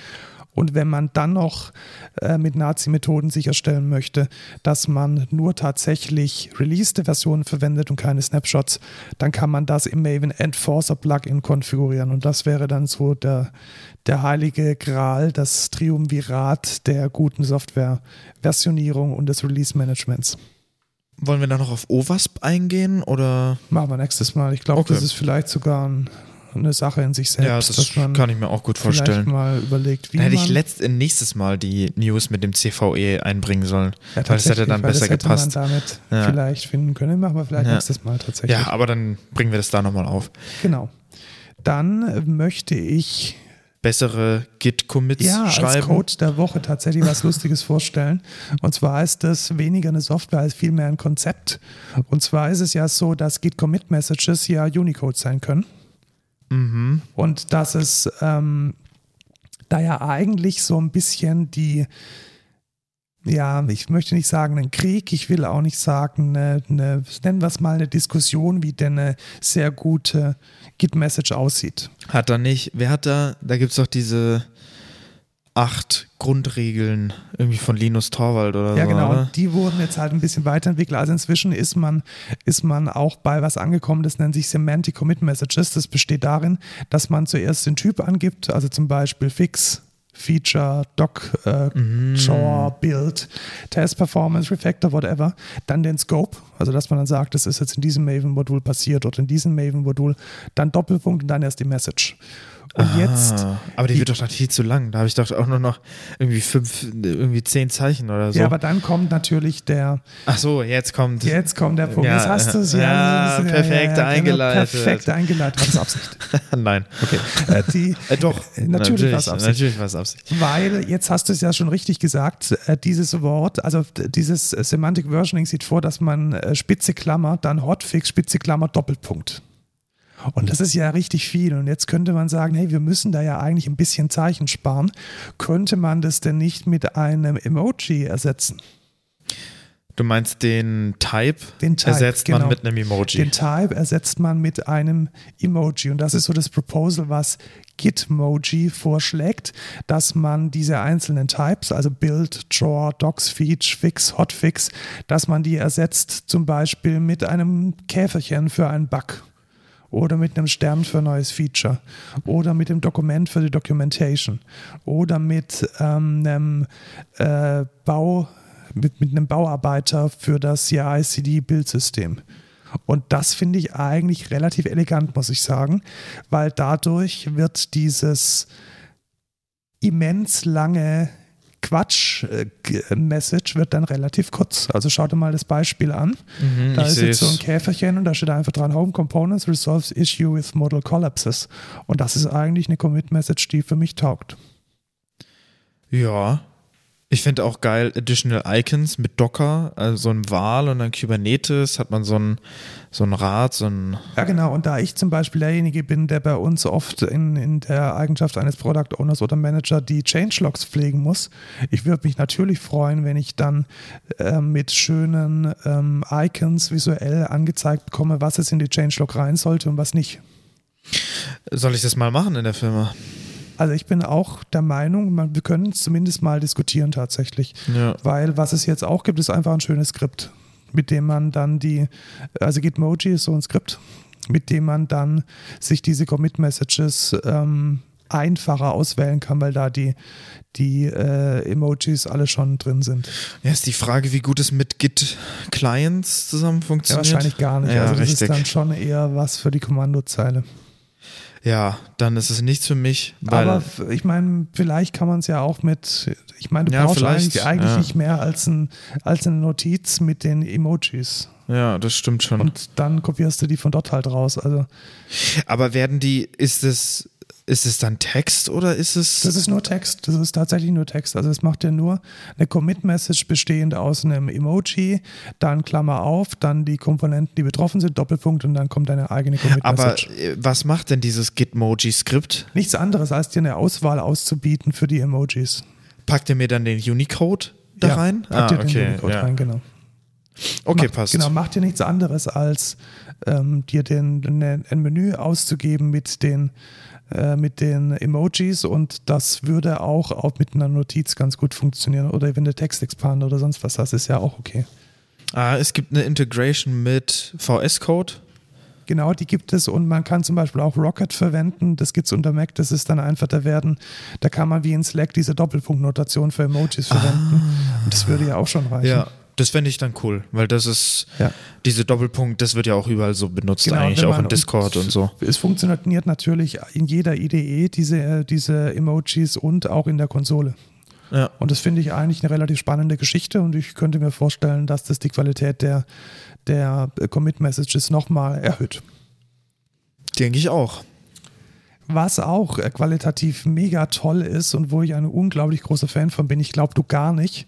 Und wenn man dann noch äh, mit Nazi-Methoden sicherstellen möchte, dass man nur tatsächlich released Versionen verwendet und keine Snapshots, dann kann man das im Maven Enforcer Plugin konfigurieren. Und das wäre dann so der, der heilige Gral, das Triumvirat der guten Software-Versionierung und des Release-Managements. Wollen wir da noch auf OWASP eingehen oder? Machen wir nächstes Mal. Ich glaube, Okay. das ist vielleicht sogar ein, eine Sache in sich selbst, ja, das kann ich mir auch gut vorstellen. mal überlegt, wie Da hätte ich letzt, nächstes Mal die News mit dem CVE einbringen sollen. Ja, weil das hätte dann besser das hätte gepasst. Man damit Ja. vielleicht finden können. Machen wir vielleicht Ja. nächstes Mal tatsächlich. Ja, aber dann bringen wir das da nochmal auf. Genau. Dann möchte ich Bessere Git-Commits ja als schreiben. Code der Woche tatsächlich was Lustiges vorstellen. Und zwar ist das weniger eine Software als vielmehr ein Konzept. Und zwar ist es ja so, dass Git-Commit-Messages ja Unicode sein können. Mhm. Und dass es ähm, da ja eigentlich so ein bisschen die, ja, ich möchte nicht sagen einen Krieg, ich will auch nicht sagen, eine, eine, nennen wir es mal eine Diskussion, wie denn eine sehr gute Git-Message aussieht. Hat da nicht, wer hat da, da gibt es doch diese acht Grundregeln irgendwie von Linus Torvald oder Ja, so. genau. Oder? Und die wurden jetzt halt ein bisschen weiterentwickelt. Also inzwischen ist man, ist man auch bei was angekommen, das nennt sich Semantic Commit Messages. Das besteht darin, dass man zuerst den Typ angibt, also zum Beispiel Fix, Feature, Doc, äh, Mhm. Chore, Build, Test Performance, Refactor, whatever. Dann den Scope, also dass man dann sagt, das ist jetzt in diesem Maven-Modul passiert oder in diesem Maven-Modul. Dann Doppelpunkt und dann erst die Message. Und Ah, jetzt aber die, die- wird doch dann viel zu lang. Da habe ich doch auch nur noch irgendwie fünf, irgendwie zehn Zeichen oder so. Ja, aber dann kommt natürlich der, Ach so, jetzt kommt. Jetzt kommt der Punkt. Ja, Jetzt hast du es ja, perfekt eingeleitet. Perfekt eingeleitet. War das Absicht? Nein. Okay. Äh, die, Äh, doch. Natürlich war's Absicht. Natürlich war es Absicht. weil, jetzt hast du es ja schon richtig gesagt, äh, dieses Wort, also dieses äh, Semantic Versioning sieht vor, dass man äh, Spitze Klammer, dann Hotfix, Spitze Klammer, Doppelpunkt. Und das ist ja richtig viel. Und jetzt könnte man sagen, hey, wir müssen da ja eigentlich ein bisschen Zeichen sparen. Könnte man das denn nicht mit einem Emoji ersetzen? Du meinst den Type, Den Type, ersetzt genau. man mit einem Emoji. Den Type ersetzt man mit einem Emoji. Und das ist so das Proposal, was Gitmoji vorschlägt, dass man diese einzelnen Types, also Build, Draw, Docs, Feature, Fix, Hotfix, dass man die ersetzt zum Beispiel mit einem Käferchen für einen Bug oder mit einem Stern für ein neues Feature oder mit dem Dokument für die Documentation oder mit ähm, einem äh, Bau mit, mit einem Bauarbeiter für das CI-CD-Bildsystem. Und das finde ich eigentlich relativ elegant, muss ich sagen, weil dadurch wird dieses immens lange Quatsch-Message wird dann relativ kurz. Also schau dir mal das Beispiel an. Mhm, Da ist jetzt so ein. Käferchen und da steht einfach dran, Home Components resolves issue with modal collapses. Und das ist eigentlich eine Commit-Message, die für mich taugt. Ja. Ich finde auch geil Additional Icons mit Docker, also so ein Wal und dann Kubernetes, hat man so ein, so ein Rad, so ein. Ja, genau. Und da ich zum Beispiel derjenige bin, der bei uns oft in, in der Eigenschaft eines Product Owners oder Manager die Changelogs pflegen muss, ich würde mich natürlich freuen, wenn ich dann äh, mit schönen ähm, Icons visuell angezeigt bekomme, was jetzt in die Changelog rein sollte und was nicht. Soll ich das mal machen in der Firma? Also ich bin auch der Meinung, man, wir können es zumindest mal diskutieren tatsächlich. Ja. Weil was es jetzt auch gibt, ist einfach ein schönes Skript, mit dem man dann die, also Gitmoji ist so ein Skript, mit dem man dann sich diese Commit-Messages ähm, einfacher auswählen kann, weil da die, die äh, Emojis alle schon drin sind. Ja, ist die Frage, wie gut es mit Git-Clients zusammen Ja, funktioniert. wahrscheinlich gar nicht. Ja, also das richtig. ist dann schon eher was für die Kommandozeile. Ja, dann ist es nichts für mich, Aber ich meine, vielleicht kann man es ja auch mit, ich meine, du Ja, brauchst eigentlich, eigentlich ja. nicht mehr als, ein, als eine Notiz mit den Emojis. ja, das stimmt schon. Und dann kopierst du die von dort halt raus. Also Aber werden die, ist es, ist es dann Text oder ist es. das ist nur Text. Das ist tatsächlich nur Text. Also es macht ja nur eine Commit-Message bestehend aus einem Emoji, dann Klammer auf, dann die Komponenten, die betroffen sind, Doppelpunkt und dann kommt deine eigene aber Commit-Message. äh, was macht denn dieses Gitmoji-Skript? Nichts anderes, als dir eine Auswahl auszubieten für die Emojis. Packt ihr mir dann den Unicode da Ja, rein? Pack Ah, den okay. Unicode ja. rein, genau. Okay, macht, passt. Genau, macht dir nichts anderes, als ähm, dir den, ne, ein Menü auszugeben mit den, äh, mit den Emojis und das würde auch, auch mit einer Notiz ganz gut funktionieren. Oder wenn du Text-Expander oder sonst was hast, ist ja auch okay. Ah, es gibt eine Integration mit VS-Code. Genau, die gibt es und man kann zum Beispiel auch Rocket verwenden. Das gibt es unter Mac. Das ist dann einfach, da werden, da kann man wie in Slack diese Doppelpunktnotation für Emojis verwenden. Und das würde ja auch schon reichen. Ja. Das fände ich dann cool, weil das ist, Ja. diese Doppelpunkt, das wird ja auch überall so benutzt, Genau, eigentlich auch in Discord und, so. Es funktioniert natürlich in jeder IDE, diese, diese Emojis und auch in der Konsole. Ja. Und das finde ich eigentlich eine relativ spannende Geschichte und ich könnte mir vorstellen, dass das die Qualität der, der Commit-Messages nochmal erhöht. Denke ich auch. Was auch äh, qualitativ mega toll ist und wo ich ein unglaublich großer Fan von bin, ich glaube du gar nicht,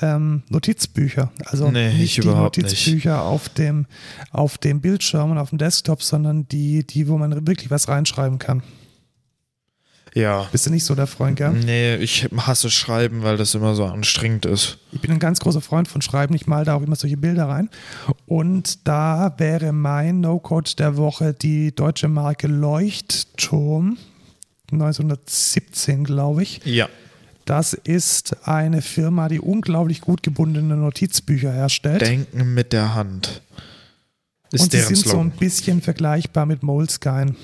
ähm, Notizbücher. Also Nee, nicht ich die überhaupt nicht. Notizbücher auf dem, auf dem Bildschirm und auf dem Desktop, sondern die, die, wo man wirklich was reinschreiben kann. Ja. Bist du nicht so der Freund, gell? Nee, ich hasse Schreiben, weil das immer so anstrengend ist. Ich bin ein ganz großer Freund von Schreiben. Ich mal da auch immer solche Bilder rein. Und da wäre mein No-Code der Woche die deutsche Marke Leuchtturm. 1917, glaube ich. Ja. Das ist eine Firma, die unglaublich gut gebundene Notizbücher herstellt. Denken mit der Hand. Ist und sie sind so ein Slogan. bisschen vergleichbar mit Moleskine.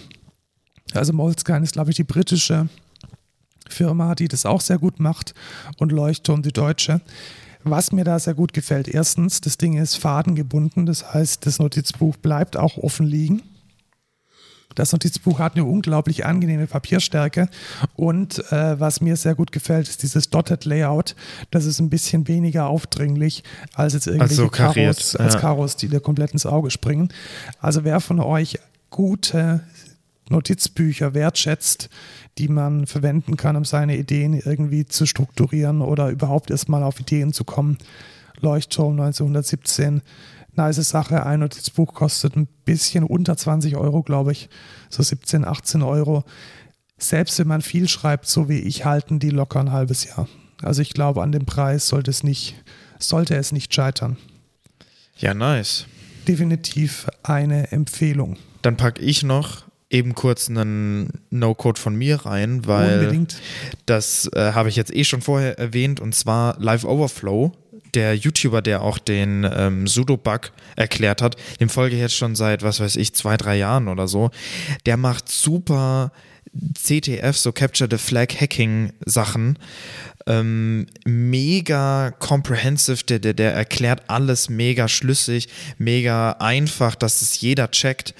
Also Moleskine ist, glaube ich, die britische Firma, die das auch sehr gut macht und Leuchtturm die deutsche. Was mir da sehr gut gefällt, erstens, das Ding ist fadengebunden, das heißt, das Notizbuch bleibt auch offen liegen. Das Notizbuch hat eine unglaublich angenehme Papierstärke und äh, was mir sehr gut gefällt, ist dieses Dotted Layout. Das ist ein bisschen weniger aufdringlich als jetzt irgendwelche Also kariert, Karos, als ja. Karos, die dir komplett ins Auge springen. Also wer von euch gute Notizbücher wertschätzt, die man verwenden kann, um seine Ideen irgendwie zu strukturieren oder überhaupt erstmal auf Ideen zu kommen. Leuchtturm 1917, nice Sache. Ein Notizbuch kostet ein bisschen unter 20 Euro, glaube ich, so 17, 18 Euro. Selbst wenn man viel schreibt, so wie ich, halten die locker ein halbes Jahr. Also ich glaube, an dem Preis sollte es nicht, sollte es nicht scheitern. Ja, nice. Definitiv eine Empfehlung. Dann packe ich noch eben kurz einen No-Code von mir rein, weil Unbedingt. das äh, habe ich jetzt eh schon vorher erwähnt und zwar Live Overflow, der YouTuber, der auch den ähm, Sudo-Bug erklärt hat, dem folge ich jetzt schon seit, was weiß ich, zwei, drei Jahren oder so. Der macht super CTF, so Capture the Flag Hacking Sachen. Ähm, mega comprehensive, der, der, der erklärt alles mega schlüssig, mega einfach, dass es jeder checkt.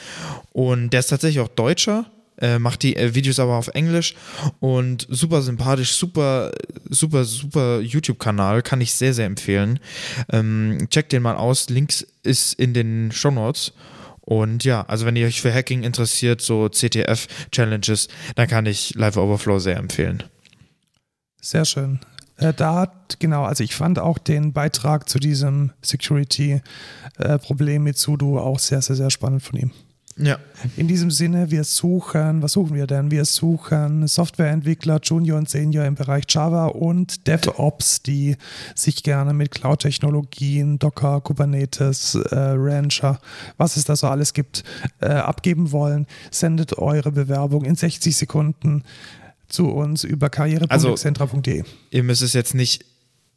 Und der ist tatsächlich auch Deutscher, äh, macht die äh, Videos aber auf Englisch und super sympathisch, super, super, super YouTube-Kanal, kann ich sehr, sehr empfehlen. Ähm, checkt den mal aus, Links ist in den Show Notes. Und ja, also wenn ihr euch für Hacking interessiert, so CTF-Challenges, dann kann ich Live Overflow sehr empfehlen. Sehr schön. Äh, da hat, genau, also ich fand auch den Beitrag zu diesem Security-Problem mit Sudo auch sehr, sehr, sehr spannend von ihm. Ja. In diesem Sinne, wir suchen, was suchen wir denn? Wir suchen Softwareentwickler, Junior und Senior im Bereich Java und DevOps, die sich gerne mit Cloud-Technologien, Docker, Kubernetes, äh, Rancher, was es da so alles gibt, äh, abgeben wollen. Sendet eure Bewerbung in 60 Sekunden zu uns über karriere.excentra.de. Ihr müsst es jetzt nicht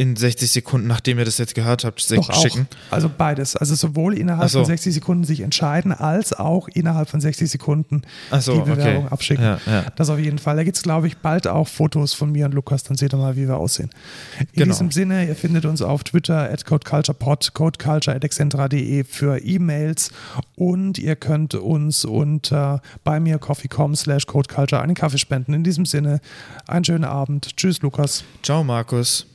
in 60 Sekunden, nachdem ihr das jetzt gehört habt, Doch auch. schicken. Also beides. Also sowohl innerhalb so. von 60 Sekunden sich entscheiden, als auch innerhalb von 60 Sekunden so, die Bewerbung okay. abschicken. Ja, ja. Das auf jeden Fall. Da gibt es, glaube ich, bald auch Fotos von mir und Lukas, dann seht ihr mal, wie wir aussehen. In Genau. diesem Sinne, ihr findet uns auf Twitter at codeculturepod, codeculture.excentra.de für E-Mails und ihr könnt uns unter bei mir coffee.com slash codeculture einen Kaffee spenden. In diesem Sinne, einen schönen Abend. Tschüss, Lukas. Ciao, Markus.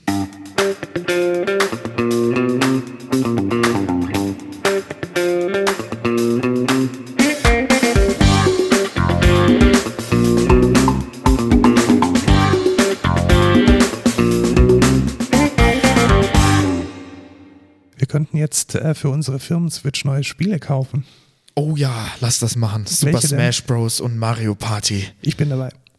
Wir könnten jetzt äh, für unsere Firmen-Switch neue Spiele kaufen. Oh ja, lass das machen. Super? Smash Bros. und Mario Party. Ich bin dabei.